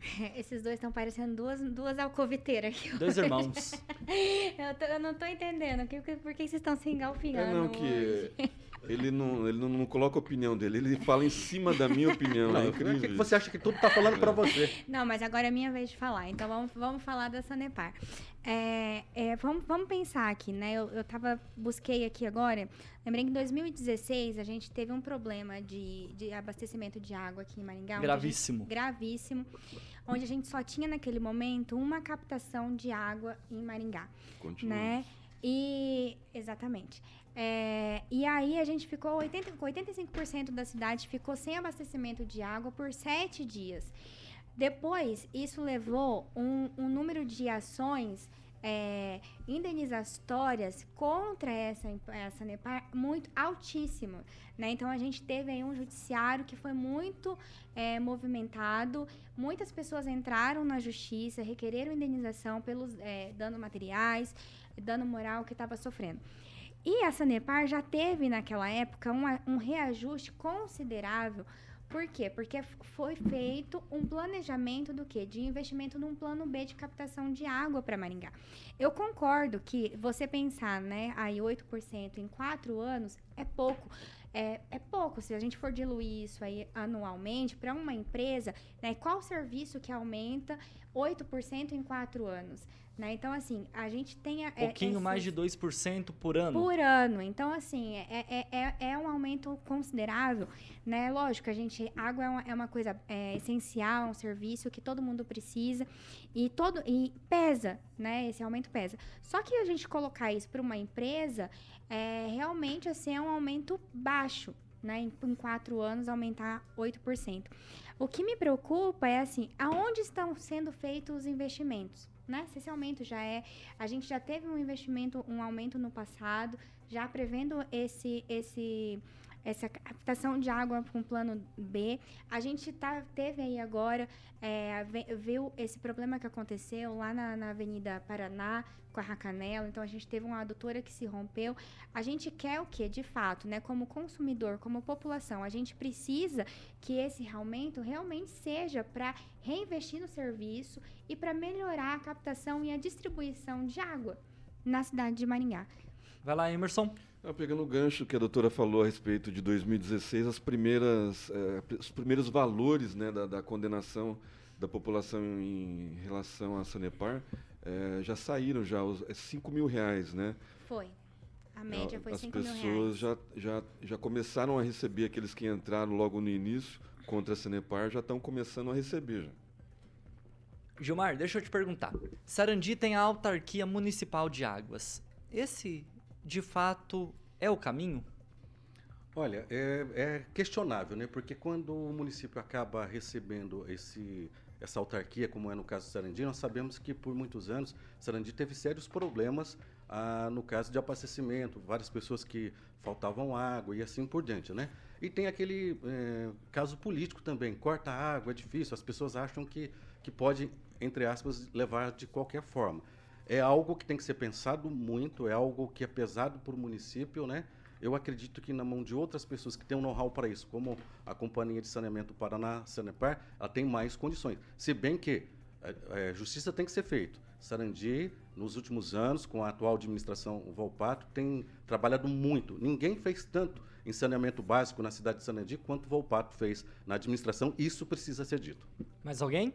Esses dois estão parecendo duas, duas alcoviteiras aqui. dois irmãos. Eu, tô- eu não tô entendendo. Por que vocês estão se engalfinhando? É não, hoje? que ele não, ele não, não coloca a opinião dele, ele fala em cima da minha opinião. Não, é que incrível. que isso. você acha que tudo está falando para você? Não, mas agora é minha vez de falar. Então vamos, vamos falar da Sanepar. É, é, vamos, vamos pensar aqui, né? Eu, eu tava, busquei aqui agora. Lembrei que em 2016 a gente teve um problema de, de abastecimento de água aqui em Maringá. a gente- Gravíssimo. gravíssimo. Onde a gente só tinha naquele momento uma captação de água em Maringá. Continua. né? E exatamente. É, e aí a gente ficou 80, com 85% da cidade ficou sem abastecimento de água por sete dias. Depois, isso levou um, um número de ações é, indenizatórias contra essa, essa Nepar muito altíssimo. Né? Então, a gente teve aí um judiciário que foi muito é, movimentado. Muitas pessoas entraram na justiça, requereram indenização pelos é, danos materiais, dano moral que estava sofrendo. E a Sanepar já teve naquela época uma- um reajuste considerável. Por quê? Porque foi feito um planejamento do quê? De investimento num plano B de captação de água para Maringá. Eu concordo que você pensar, né, aí 8% em quatro anos é pouco. É, é pouco. Se a gente for diluir isso aí anualmente para uma empresa, né, qual serviço que aumenta 8% em quatro anos? Né? Então, assim, a gente tem... a- é- pouquinho mais de esses- 2% por ano. por ano. Então, assim, é, é, é, é um aumento considerável, né? Lógico, a gente, água é uma, é uma coisa é, essencial, um serviço que todo mundo precisa e todo e pesa, né? Esse aumento pesa. Só que a gente colocar isso para uma empresa, é, realmente, assim, é um aumento baixo, né? Em, em quatro anos, aumentar 8%. O que me preocupa é, assim, aonde estão sendo feitos os investimentos? Né? Se esse aumento já é a gente já teve um investimento, um aumento no passado, já prevendo esse, esse, essa captação de água com plano B. A gente tá, teve aí agora, é, viu esse problema que aconteceu lá na, na Avenida Paraná, com a Racanela. Então, a gente teve uma adutora que se rompeu. A gente quer o quê? De fato, né? Como consumidor, como população, a gente precisa que esse aumento realmente seja para reinvestir no serviço e para melhorar a captação e a distribuição de água na cidade de Maringá. Vai lá, Emerson. Ah, pegando o gancho que a doutora falou a respeito de 2016, as primeiras, eh, os primeiros valores né, da, da condenação da população em relação à Sanepar eh, já saíram já, os, é 5 mil reais, né? Foi. A média foi As 5 mil pessoas reais. já, já, já começaram a receber, aqueles que entraram logo no início contra a Sanepar já estão começando a receber já. Gilmar, deixa eu te perguntar. Sarandi tem a autarquia municipal de águas. Esse, de fato, é o caminho? Olha, é, é questionável, né? Porque quando o município acaba recebendo esse, essa autarquia, como é no caso de Sarandi, nós sabemos que por muitos anos Sarandi teve sérios problemas ah, no caso de abastecimento, várias pessoas que faltavam água e assim por diante, né? E tem aquele é, caso político também, corta água, é difícil, as pessoas acham que, que pode, entre aspas, levar de qualquer forma. É algo que tem que ser pensado muito, é algo que é pesado para o município, né? Eu acredito que na mão de outras pessoas que têm um know-how para isso, como a Companhia de Saneamento Paraná, Sanepar, ela tem mais condições. Se bem que é, é, justiça tem que ser feita. Sarandi, nos últimos anos, com a atual administração Volpato, tem trabalhado muito. Ninguém fez tanto em saneamento básico na cidade de Sarandi quanto Volpato fez na administração. Isso precisa ser dito. Mais alguém?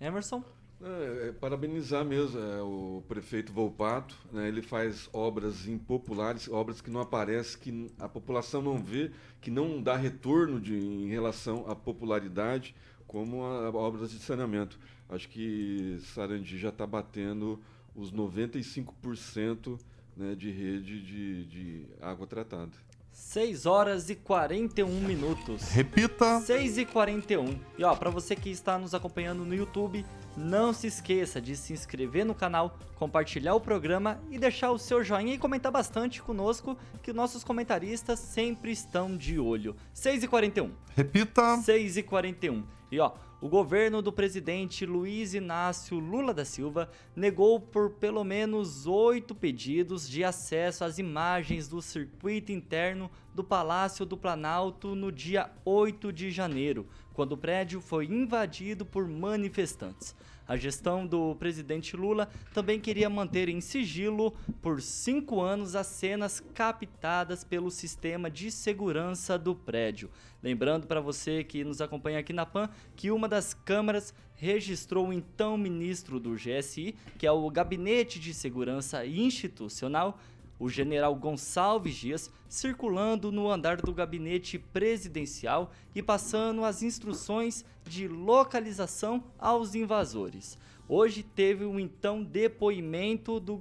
Emerson? É, é, parabenizar mesmo é, o prefeito Volpato. Né, ele faz obras impopulares, obras que não aparecem, que a população não vê, que não dá retorno de, em relação à popularidade, como a, a obras de saneamento. Acho que Sarandi já está batendo os 95% né, de rede de, de água tratada. 6 horas e 41 minutos. Repita. 6 e 41. E ó, para você que está nos acompanhando no YouTube, não se esqueça de se inscrever no canal, compartilhar o programa e deixar o seu joinha e comentar bastante conosco, que nossos comentaristas sempre estão de olho. 6 e 41. Repita. 6 e 41. E ó, o governo do presidente Luiz Inácio Lula da Silva negou por pelo menos oito pedidos de acesso às imagens do circuito interno do Palácio do Planalto no dia 8 de janeiro, quando o prédio foi invadido por manifestantes. A gestão do presidente Lula também queria manter em sigilo por cinco anos as cenas captadas pelo sistema de segurança do prédio. Lembrando para você que nos acompanha aqui na PAN que uma das câmeras registrou o então ministro do GSI, que é o Gabinete de Segurança Institucional, o general Gonçalves Dias circulando no andar do gabinete presidencial e passando as instruções de localização aos invasores. Hoje teve um então depoimento do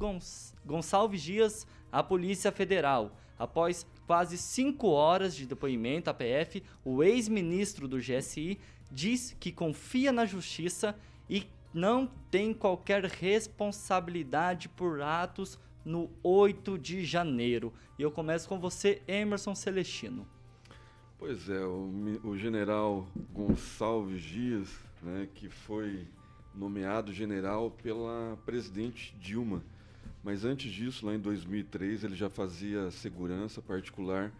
Gonçalves Dias à Polícia Federal. Após quase cinco horas de depoimento à PF, o ex-ministro do GSI diz que confia na justiça e não tem qualquer responsabilidade por atos no 8 de janeiro. E eu começo com você, Emerson Celestino. Pois é, o, o general Gonçalves Dias, né, que foi nomeado general pela presidente Dilma. Mas antes disso, lá em 2003, ele já fazia segurança particular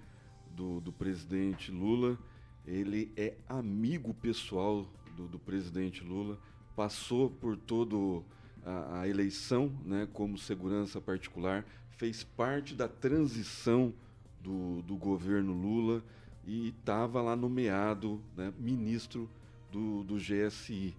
do, do presidente Lula. Ele é amigo pessoal do, do presidente Lula, passou por todo a, a eleição né, como segurança particular, fez parte da transição do, do governo Lula e estava lá nomeado né, ministro do, do GSI.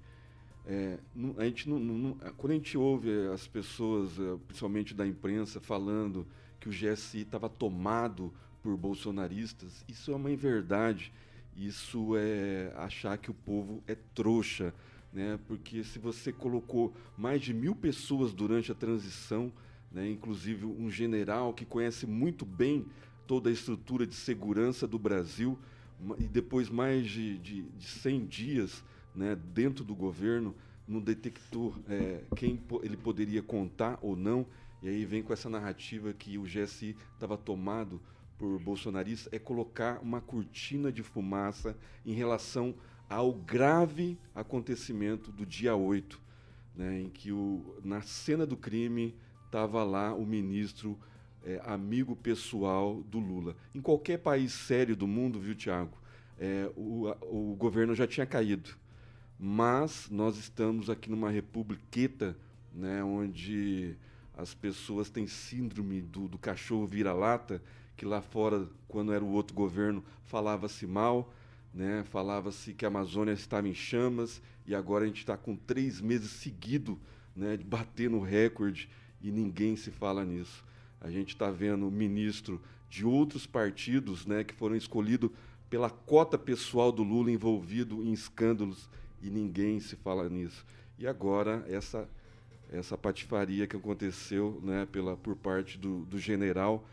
É, a gente não, não, quando a gente ouve as pessoas, é, principalmente da imprensa, falando que o GSI estava tomado por bolsonaristas, isso é uma inverdade. Isso é achar que o povo é trouxa né? Porque se você colocou mais de mil pessoas durante a transição, né? Inclusive um general que conhece muito bem toda a estrutura de segurança do Brasil e depois mais de, de, de 100 dias, né? Dentro do governo não detectou é, quem ele poderia contar ou não, e aí vem com essa narrativa que o GSI estava tomado por bolsonaristas, é colocar uma cortina de fumaça em relação ao grave acontecimento do dia 8, né, em que o, na cena do crime estava lá o ministro é, amigo pessoal do Lula. Em qualquer país sério do mundo, viu, Tiago, é, o, o governo já tinha caído. Mas nós estamos aqui numa republiqueta né, onde as pessoas têm síndrome do, do cachorro vira-lata, que lá fora, quando era o outro governo, falava-se mal, né? Falava-se que a Amazônia estava em chamas e agora a gente está com três meses seguidos né, de bater no recorde e ninguém se fala nisso. A gente está vendo ministro de outros partidos né, que foram escolhidos pela cota pessoal do Lula envolvido em escândalos e ninguém se fala nisso. E agora essa essa patifaria que aconteceu né, pela, por parte do, do general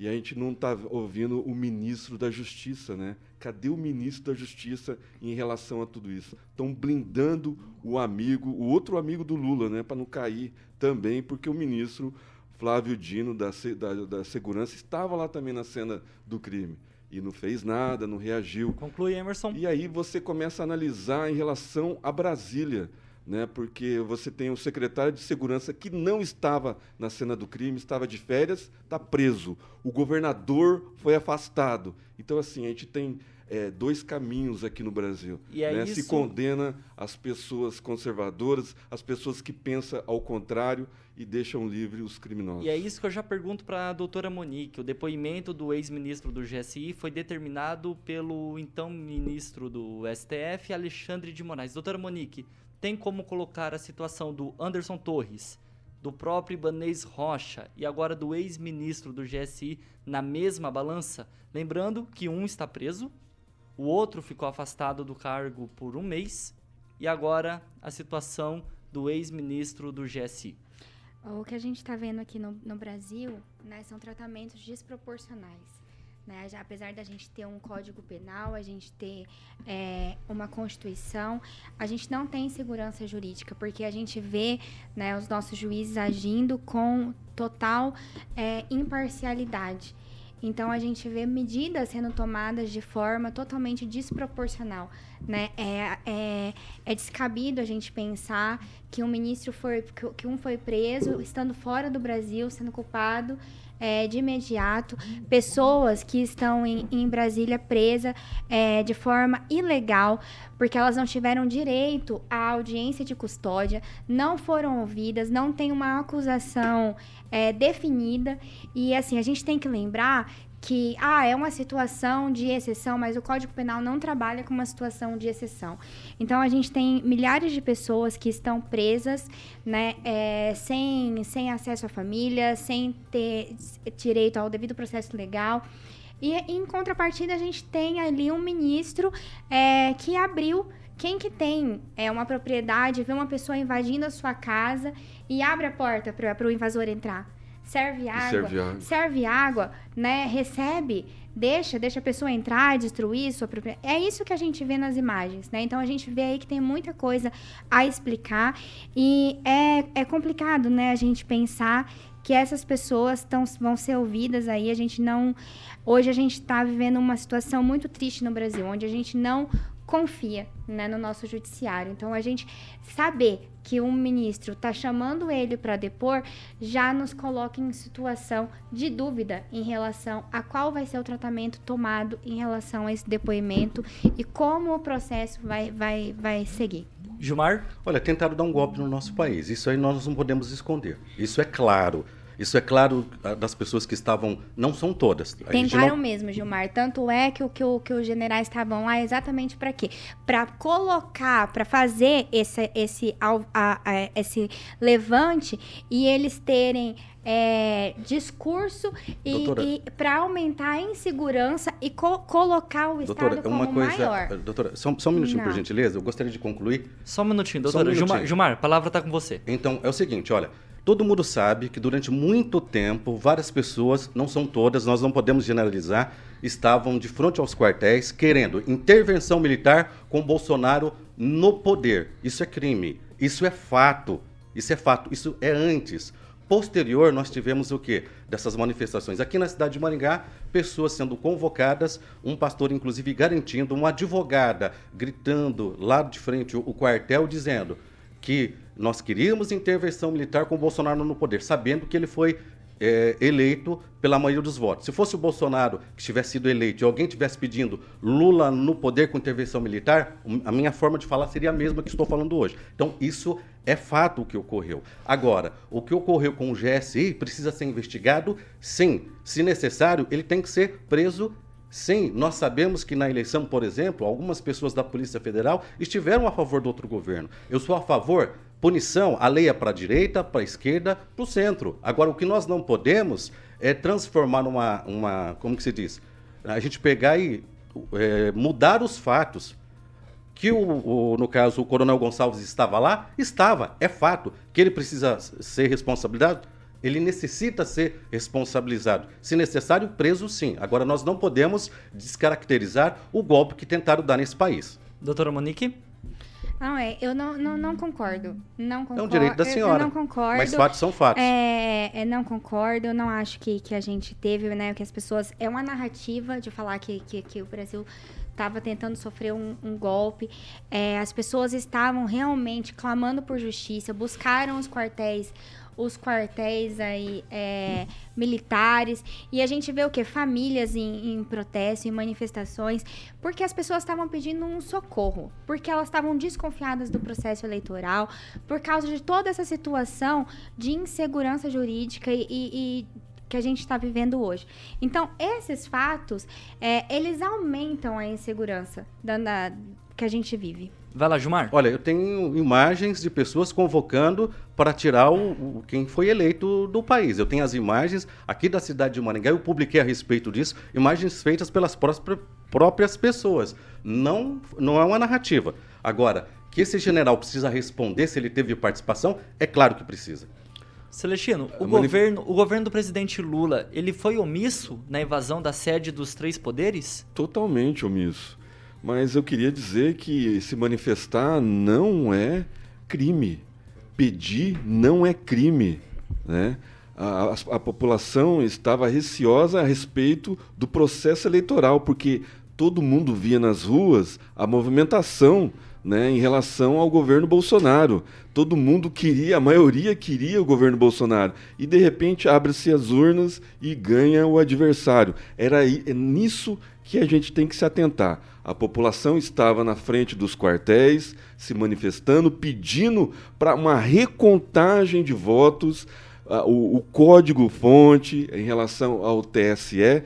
e a gente não está ouvindo o ministro da Justiça, né? Cadê o ministro da Justiça em relação a tudo isso? Estão blindando o amigo, o outro amigo do Lula, né? Para não cair também, porque o ministro Flávio Dino da, da, da Segurança estava lá também na cena do crime e não fez nada, não reagiu. Conclui, Emerson. E aí você começa a analisar em relação a Brasília né? Porque você tem o secretário de segurança que não estava na cena do crime, estava de férias, está preso. O governador foi afastado. Então, assim, a gente tem é, dois caminhos aqui no Brasil. E é né? isso- Se condena as pessoas conservadoras, as pessoas que pensam ao contrário e deixam livre os criminosos. E é isso que eu já pergunto para a doutora Monique. O depoimento do ex-ministro do GSI foi determinado pelo então ministro do STF, Alexandre de Moraes. Doutora Monique, tem como colocar a situação do Anderson Torres, do próprio Ibanez Rocha e agora do ex-ministro do GSI na mesma balança? Lembrando que um está preso, o outro ficou afastado do cargo por um mês e agora a situação do ex-ministro do GSI. O que a gente está vendo aqui no, no Brasil né, são tratamentos desproporcionais. Né? Apesar da gente ter um código penal, a gente ter é, uma constituição, a gente não tem segurança jurídica, porque a gente vê né, os nossos juízes agindo com total é, imparcialidade. Então a gente vê medidas sendo tomadas de forma totalmente desproporcional. Né? É, é, é descabido a gente pensar que um ministro foi. que um foi preso, estando fora do Brasil, sendo culpado é, de imediato. Pessoas que estão em, em Brasília presas é, de forma ilegal, porque elas não tiveram direito à audiência de custódia, não foram ouvidas, não tem uma acusação é, definida. E assim, a gente tem que lembrar que ah, é uma situação de exceção, mas o Código Penal não trabalha com uma situação de exceção. Então a gente tem milhares de pessoas que estão presas, né, é, sem, sem acesso à família, sem ter direito ao devido processo legal. E em contrapartida a gente tem ali um ministro é, que abriu quem que tem é, uma propriedade, vê uma pessoa invadindo a sua casa e abre a porta para o invasor entrar? Serve água, serve água. serve água, né? Recebe, deixa, deixa a pessoa entrar, destruir sua propriedade. É isso que a gente vê nas imagens, né? Então a gente vê aí que tem muita coisa a explicar e é, é complicado, né? A gente pensar que essas pessoas tão, vão ser ouvidas aí. A gente não. Hoje a gente está vivendo uma situação muito triste no Brasil, onde a gente não confia né, no nosso judiciário. Então, a gente saber que um ministro está chamando ele para depor já nos coloca em situação de dúvida em relação a qual vai ser o tratamento tomado em relação a esse depoimento e como o processo vai, vai, vai seguir. Gilmar? Olha, tentaram dar um golpe no nosso país. Isso aí nós não podemos esconder. Isso é claro. Isso é claro ah, das pessoas que estavam. Não são todas. A Tentaram não- mesmo, Gilmar. Tanto é que, o- que, o- que os generais estavam lá exatamente para quê? Para colocar, para fazer esse, esse, a- a- esse levante e eles terem é, discurso e, Doutora. para aumentar a insegurança e co- colocar o Doutora, Estado como uma coisa. maior. Doutora, só, só um minutinho, por Não. gentileza. Eu gostaria de concluir. Só um minutinho, Só um doutora. Gilmar, minutinho. Gilmar, a palavra está com você. Então, é o seguinte, olha. Todo mundo sabe que durante muito tempo, várias pessoas, não são todas, nós não podemos generalizar, estavam de frente aos quartéis querendo intervenção militar com Bolsonaro no poder. Isso é crime. Isso é fato. Isso é fato. Isso é antes. Posterior, nós tivemos o quê? Dessas manifestações. Aqui na cidade de Maringá, pessoas sendo convocadas, um pastor, inclusive, garantindo, uma advogada gritando lá de frente o quartel, dizendo que nós queríamos intervenção militar com o Bolsonaro no poder, sabendo que ele foi é, eleito pela maioria dos votos. Se fosse o Bolsonaro que tivesse sido eleito e alguém tivesse pedindo Lula no poder com intervenção militar, a minha forma de falar seria a mesma que estou falando hoje. Então, isso é fato o que ocorreu. Agora, o que ocorreu com o GSI precisa ser investigado, sim. Se necessário, ele tem que ser preso Sim, nós sabemos que na eleição, por exemplo, algumas pessoas da Polícia Federal estiveram a favor do outro governo. Eu sou a favor, punição, a lei é para a direita, para a esquerda, para o centro. Agora, o que nós não podemos é transformar numa, uma, como que se diz? A gente pegar e é, mudar os fatos. Que, o, o- no caso, o Coronel Gonçalves estava lá? Estava, é fato. Que ele precisa ser responsabilizado? Ele necessita ser responsabilizado. Se necessário, preso sim. Agora, nós não podemos descaracterizar o golpe que tentaram dar nesse país. Doutora Monique? Não, é, eu não, não, não concordo. Não concordo. É um direito da senhora. Eu não concordo. Mas fatos são fatos. É, é, não concordo, eu não acho que, que a gente teve, né, que as pessoas... É uma narrativa de falar que, que, que o Brasil estava tentando sofrer um, um golpe. É, as pessoas estavam realmente clamando por justiça, buscaram os quartéis os quartéis aí é, militares e a gente vê o que famílias em, em protesto, em manifestações, porque as pessoas estavam pedindo um socorro, porque elas estavam desconfiadas do processo eleitoral, por causa de toda essa situação de insegurança jurídica e, e, que a gente está vivendo hoje. Então, esses fatos, é, eles aumentam a insegurança da, da, que a gente vive. Vai lá, Gilmar. Olha, eu tenho imagens de pessoas convocando para tirar o, o, quem foi eleito do país. Eu tenho as imagens aqui da cidade de Maringá, eu publiquei a respeito disso, imagens feitas pelas próprias pessoas. Não, não é uma narrativa. Agora, que esse general precisa responder se ele teve participação, é claro que precisa. Celestino, o, manif... governo, o governo do presidente Lula, ele foi omisso na invasão da sede dos três poderes? Totalmente omisso. Mas eu queria dizer que se manifestar não é crime. Pedir não é crime. Né? A, a, a população estava receosa a respeito do processo eleitoral, porque todo mundo via nas ruas a movimentação né, em relação ao governo Bolsonaro. Todo mundo queria, a maioria queria o governo Bolsonaro. E de repente abre-se as urnas e ganha o adversário. Era é nisso que a gente tem que se atentar. A população estava na frente dos quartéis, se manifestando, pedindo para uma recontagem de votos. o, o código-fonte em relação ao TSE,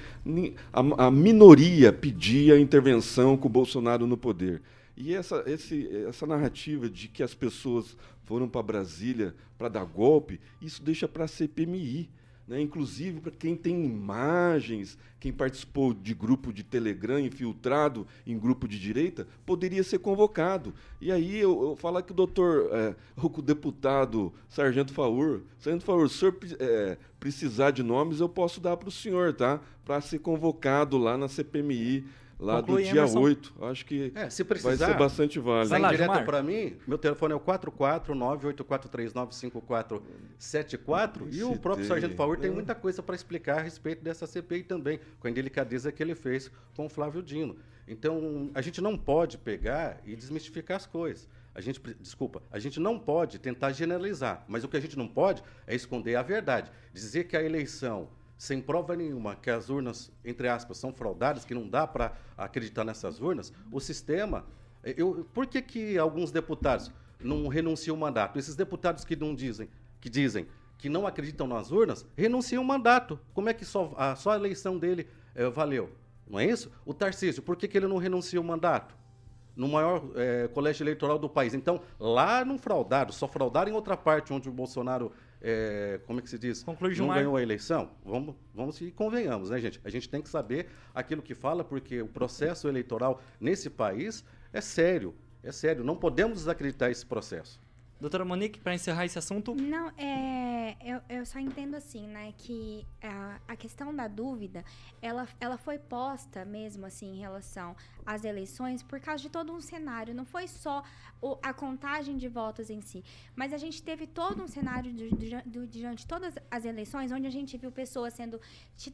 a, a minoria pedia intervenção com o Bolsonaro no poder. E essa, esse, essa narrativa de que as pessoas foram para Brasília para dar golpe, isso deixa para a CPMI. Né? Inclusive, para quem tem imagens, quem participou de grupo de Telegram infiltrado em grupo de direita, poderia ser convocado. E aí eu, eu falar que o doutor, é, o deputado Sargento Faur, Sargento Faur, se o senhor é, precisar de nomes, eu posso dar para o senhor, tá? Para ser convocado lá na CPMI lá Conclui, do dia Emerson. 8. Acho que é, se precisar, vai ser bastante válido. Vai direto para mim, meu telefone é o 44984395474 e o próprio Sargento Favor tem muita coisa para explicar a respeito dessa CPI também, com a delicadeza que ele fez com o Flávio Dino. Então, a gente não pode pegar e desmistificar as coisas. A gente, desculpa, a gente não pode tentar generalizar, mas o que a gente não pode é esconder a verdade. Dizer que a eleição sem prova nenhuma que as urnas, entre aspas, são fraudadas, que não dá para acreditar nessas urnas, o sistema. Eu, por que, que alguns deputados não renunciam o mandato? Esses deputados que não dizem, que dizem que não acreditam nas urnas, renunciam o mandato. Como é que só a, só a eleição dele é, valeu? Não é isso? O Tarcísio, por que, que ele não renuncia o mandato? No maior é, colégio eleitoral do país. Então, lá não fraudaram, só fraudaram em outra parte onde o Bolsonaro é, como é que se diz? Conclui, não ganhou a eleição? Vamos, vamos e convenhamos, né, gente? A gente tem que saber aquilo que fala, porque o processo eleitoral nesse país é sério. É sério. Não podemos desacreditar esse processo. Doutora Monique, para encerrar esse assunto. Não, é, eu, eu só entendo assim, né, que a, a questão da dúvida, ela, ela foi posta mesmo assim em relação às eleições por causa de todo um cenário. Não foi só o, a contagem de votos em si, mas a gente teve todo um cenário diante de todas as eleições, onde a gente viu pessoas sendo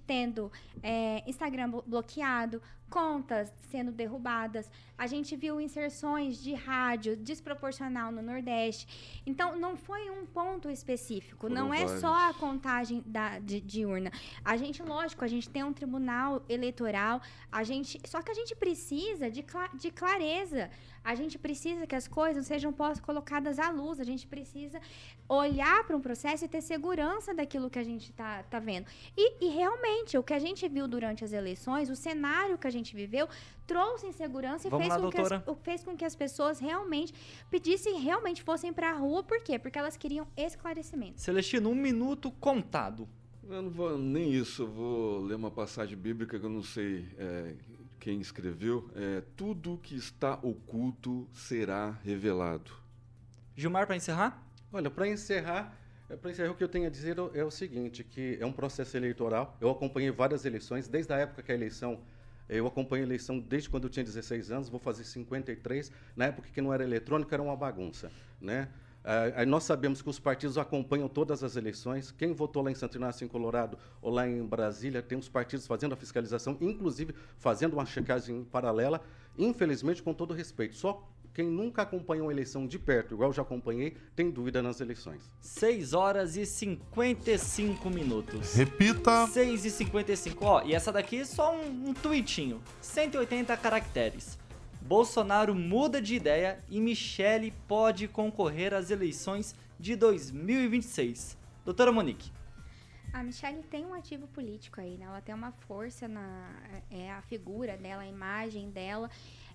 tendo é, Instagram bloqueado, contas sendo derrubadas. A gente viu inserções de rádio desproporcional no Nordeste. Então, não foi um ponto específico. Foram não é vários. só a contagem da, de, de, urna. A gente, lógico, a gente tem um tribunal eleitoral. A gente, só que a gente precisa de, de clareza. A gente precisa que as coisas sejam colocadas à luz. A gente precisa olhar para um processo e ter segurança daquilo que a gente está tá vendo. E, e realmente, o que a gente viu durante as eleições, o cenário que a gente viveu, trouxe insegurança e fez, lá, com que as, fez com que as pessoas realmente pedissem, realmente fossem para a rua. Por quê? Porque elas queriam esclarecimento. Celestino, um minuto contado. Eu não vou nem isso, eu vou ler uma passagem bíblica que eu não sei é, quem escreveu. É, Tudo que está oculto será revelado. Gilmar, para encerrar? Olha, para encerrar, é, para encerrar, o que eu tenho a dizer é o seguinte, que é um processo eleitoral. Eu acompanhei várias eleições, desde a época que a eleição eu acompanho a eleição desde quando eu tinha 16 anos, vou fazer 53. Na época que não era eletrônico, era uma bagunça. Né? Aí nós sabemos que os partidos acompanham todas as eleições. Quem votou lá em Santo Inácio, em Colorado, ou lá em Brasília, tem os partidos fazendo a fiscalização, inclusive fazendo uma checagem paralela. Infelizmente, com todo respeito, só quem nunca acompanhou uma eleição de perto, igual eu já acompanhei, tem dúvida nas eleições. 6 horas e 55 minutos. Repita. 6 e 55. Ó, e essa daqui é só um, um tweetinho. 180 caracteres. Bolsonaro muda de ideia e Michele pode concorrer às eleições de 2026. Doutora Monique. A Michelle tem um ativo político aí, né? Ela tem uma força na é a figura dela, a imagem dela.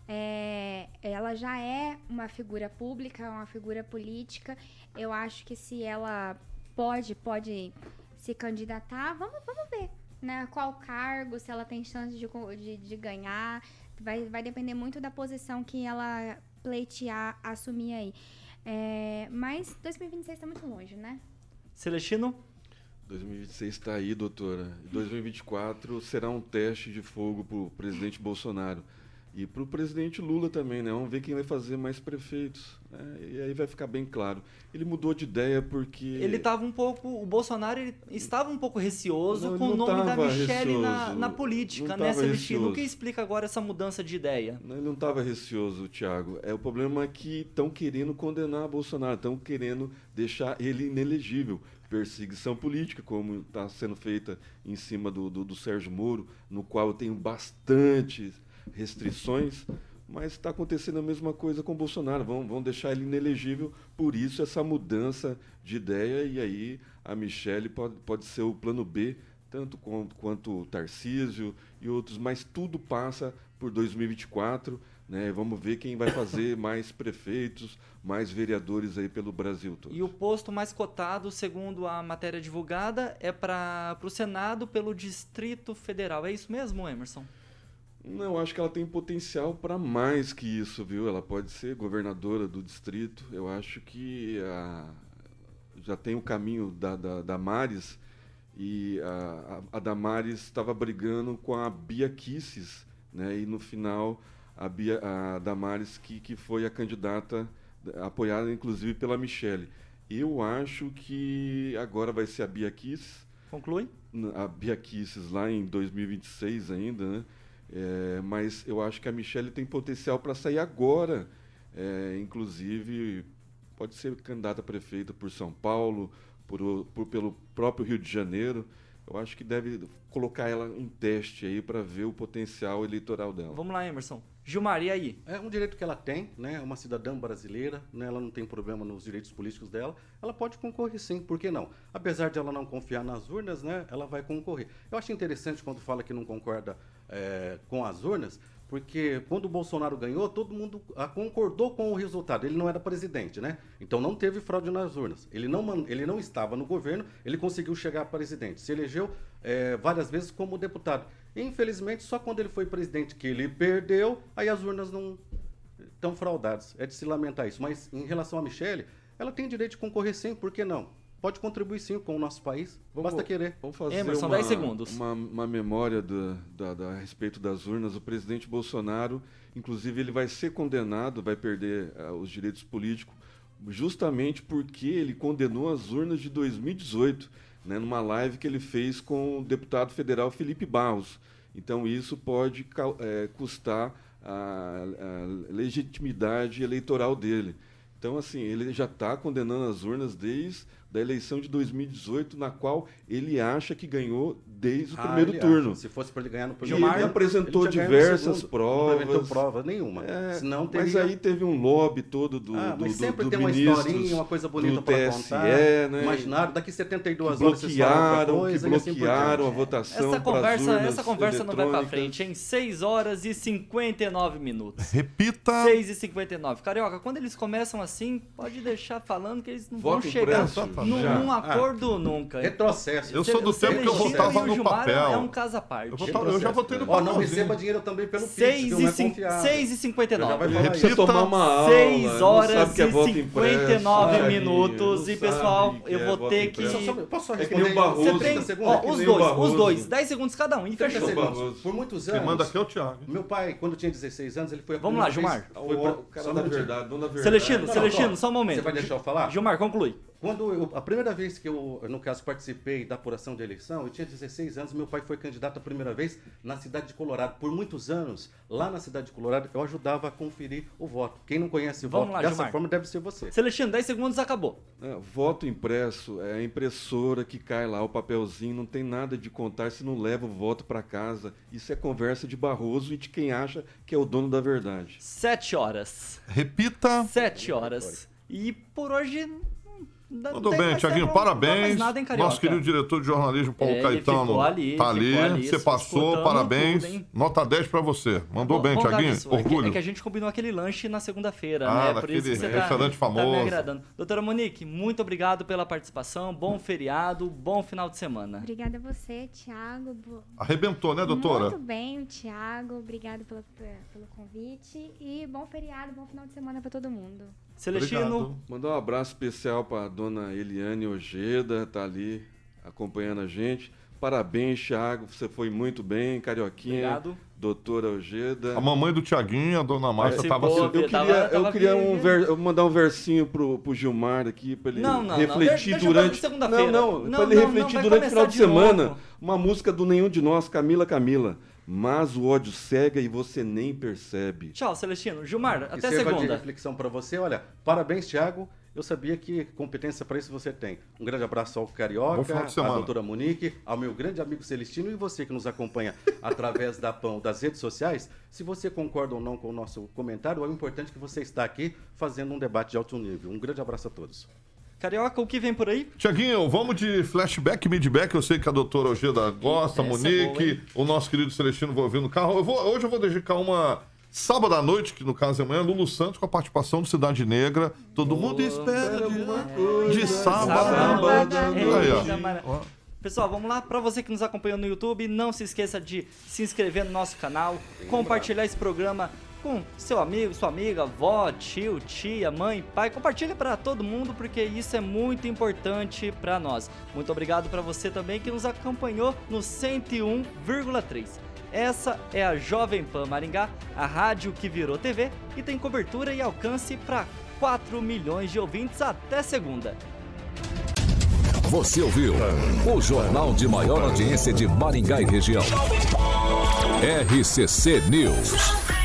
É, ela já é uma figura pública, uma figura política. Eu acho que se ela pode, pode se candidatar, vamos, vamos ver, né? Qual cargo, se ela tem chance de, de, de ganhar. Vai, vai depender muito da posição que ela pleitear, assumir aí. É, mas 2026 tá muito longe, né? Celestino? 2026 está tá aí, doutora. E 2024 será um teste de fogo para o presidente Bolsonaro. E para o presidente Lula também, né? Vamos ver quem vai fazer mais prefeitos. né? E aí vai ficar bem claro. Ele mudou de ideia porque. Ele tava um pouco. O Bolsonaro estava um pouco receoso Não, com o nome da Michelle na, na política, né, Celestino? O que explica agora essa mudança de ideia? Não, Ele não estava receoso, Thiago. É, o problema é que estão querendo condenar Bolsonaro, estão querendo deixar ele inelegível. Perseguição política, como está sendo feita em cima do, do, do Sérgio Moro, no qual eu tenho bastante restrições, mas está acontecendo a mesma coisa com Bolsonaro. Vão, vão deixar ele inelegível, por isso essa mudança de ideia, e aí a Michelle pode, pode ser o plano B, tanto com- quanto o Tarcísio e outros, mas tudo passa por 2024. Né? Vamos ver quem vai fazer mais prefeitos, mais vereadores aí pelo Brasil todo. E o posto mais cotado, segundo a matéria divulgada, é para o Senado pelo Distrito Federal. É isso mesmo, Emerson? Não, acho que ela tem potencial para mais que isso, viu? Ela pode ser governadora do distrito. Eu acho que a- já tem o caminho da, da, Damares e a, a, a Damares estava brigando com a Bia Kisses, né? E no final a, Bia, a Damares que, que foi a candidata apoiada inclusive pela Michelle. Eu acho que agora vai ser a Bia Kisses Conclui? a Bia Kisses lá em 2026 ainda, né? É, mas eu acho que a Michelle tem potencial para sair agora. É, inclusive, pode ser candidata a prefeita por São Paulo, por, por- pelo próprio Rio de Janeiro. Eu acho que deve colocar ela em teste aí para ver o potencial eleitoral dela. Vamos lá, Emerson. Gilmar, e aí? É um direito que ela tem, né? É uma cidadã brasileira, né? Ela não tem problema nos direitos políticos dela. Ela pode concorrer sim, por que não? Apesar de ela não confiar nas urnas, né? Ela vai concorrer. Eu acho interessante quando fala que não concorda é, com as urnas, porque quando o Bolsonaro ganhou, todo mundo concordou com o resultado. Ele não era presidente, né? Então não teve fraude nas urnas. Ele não, ele não estava no governo, ele conseguiu chegar a presidente. Se elegeu é, várias vezes como deputado. Infelizmente, só quando ele foi presidente que ele perdeu, aí as urnas não estão fraudadas. É de se lamentar isso. Mas em relação a Michelle, ela tem direito de concorrer sim, por que não? Pode contribuir sim com o nosso país, basta querer. Vamos fazer Emerson, uma, 10 segundos. Uma, uma memória do- da, da- a respeito das urnas. O presidente Bolsonaro, inclusive, ele vai ser condenado, vai perder ah, os direitos políticos, justamente porque ele condenou as urnas de 2018, né, numa live que ele fez com o deputado federal Felipe Barros. Então, isso pode eh, custar a, a legitimidade eleitoral dele. Então, assim, ele já está condenando as urnas desde da eleição de 2018, na qual ele acha que ganhou desde o Ah, primeiro ele turno. acha. Se fosse para ele ganhar no primeiro ele turno, apresentou ele ganho no diversas segundo. provas. Não apresentou prova nenhuma. É, Senão mas teria- aí teve um lobby todo do, Ah, mas do- sempre do tem uma historinha, uma coisa bonita para contar. né? Imaginário, daqui 72 que horas bloquearam, coisa que assim bloquearam a diante. votação Essa conversa, urnas essa conversa não vai pra eletrônicas. frente, hein? 6 horas e 59 minutos. Repita. 6 e 59. Carioca, quando eles começam assim, pode deixar falando que eles não vão Voto chegar. impresso. Num, Já. num Ah. acordo nunca. Retrocesso. Eu sou do tempo que eu votava no Gilmar papel. É um caso à parte. Eu, votava- eu já votei no Ó, não receba dinheiro também pelo Pix, 6 viu? e, Não é cin- confiável. 6 e Já 59. vai falar isso. Precisa tomar uma aula. 6 não horas e voto 59 impresso, minutos. E pessoal, eu é vou ter que. impresso. Só- só- Posso só É que responder. Você 30 tem. os dois, os dois. 10 segundos cada um. E 30 fecha o segundos. Barroso. Por muitos Quem anos. manda aqui é o Thiago. Meu pai, quando tinha 16 anos, ele foi a Vamos lá, Gilmar. foi pra- só um minutinho. verdade, dona verdade. Celestino, Celestino, só um momento. Você vai deixar eu falar? Gilmar, conclui. Quando eu, a primeira vez que eu, no caso, participei da apuração de eleição, eu tinha 16 anos, meu pai foi candidato a primeira vez na cidade de Colorado. Por muitos anos, lá na cidade de Colorado, eu ajudava a conferir o voto. Quem não conhece o Vamos voto lá, dessa Gilmar. forma deve ser você. Celestino, 10 segundos acabou. É, voto impresso é a impressora que cai lá, o papelzinho, não tem nada de contar se não leva o voto para casa. Isso é conversa de Barroso e de quem acha que é o dono da verdade. 7 horas. Repita. 7 horas. E por hoje. Tem bem, Tiaguinho, parabéns. Carioca? Nosso querido diretor de jornalismo, Paulo É, Caetano, ali, tá ali. ali, Você passou, parabéns. tudo? Nota 10 pra você. Mandou Bom, bem, Tiaguinho. sua. É que- Orgulho. É que a gente combinou aquele lanche na segunda-feira, Ah, né? Por daquele isso que você tá, restaurante tá me famoso. agradando. Doutora Monique, muito obrigado pela participação. Bom feriado, bom final de semana. Obrigada a você, Thiago. Bo- Arrebentou, né, doutora? Muito bem, o Thiago. Obrigado pelo, pelo convite. E bom feriado, bom final de semana para todo mundo. Celestino, Obrigado. Mandar um abraço especial para dona Eliane Ojeda, tá ali acompanhando a gente. Parabéns, Thiago, você foi muito bem, Carioquinha. Obrigado. Doutora Ojeda. A mamãe do Tiaguinho, a dona Márcia, Participou, tava viu? Eu Tava- queria, tava eu queria um ver- eu mandar um versinho pro, pro Gilmar aqui, para ele Não, não, não. refletir Deixa- deixa durante. pra segunda-feira. Não, não, Não, para ele não, não, refletir durante o final de de semana. Uma música do Nenhum de Nós, Camila Camila. Mas o ódio cega e você nem percebe. tchau, Celestino. Gilmar, Que até sirva de segunda. reflexão para você. Olha, parabéns, Thiago. Eu sabia que competência para isso você tem. Um grande abraço ao Carioca, à doutora Monique, ao meu grande amigo Celestino e você que nos acompanha através da PAN, das redes sociais. Se você concorda ou não com o nosso comentário, é importante que você está aqui fazendo um debate de alto nível. Um grande abraço a todos. Carioca, o que vem por aí? Tiaguinho, vamos de flashback, midback. Eu sei que a doutora Ojeda gosta, Essa é Monique, boa, hein? o nosso querido Celestino vai ouvir no carro. Eu vou- hoje eu vou dedicar uma sábado à noite, que no caso é amanhã, Lulu Santos com a participação do Cidade Negra. Todo mundo espera de, de sábado. Aí, ó. Pessoal, vamos lá. Para você que nos acompanhou no YouTube, não se esqueça de se inscrever no nosso canal, compartilhar esse programa com seu amigo, sua amiga, avó, tio, tia, mãe, pai. Compartilha para todo mundo porque isso é muito importante para nós. Muito obrigado para você também que nos acompanhou no 101,3. Essa é a Jovem Pan Maringá, a rádio que virou TV e tem cobertura e alcance para 4 milhões de ouvintes até segunda. Você ouviu o jornal de maior audiência de Maringá e região. RCC News.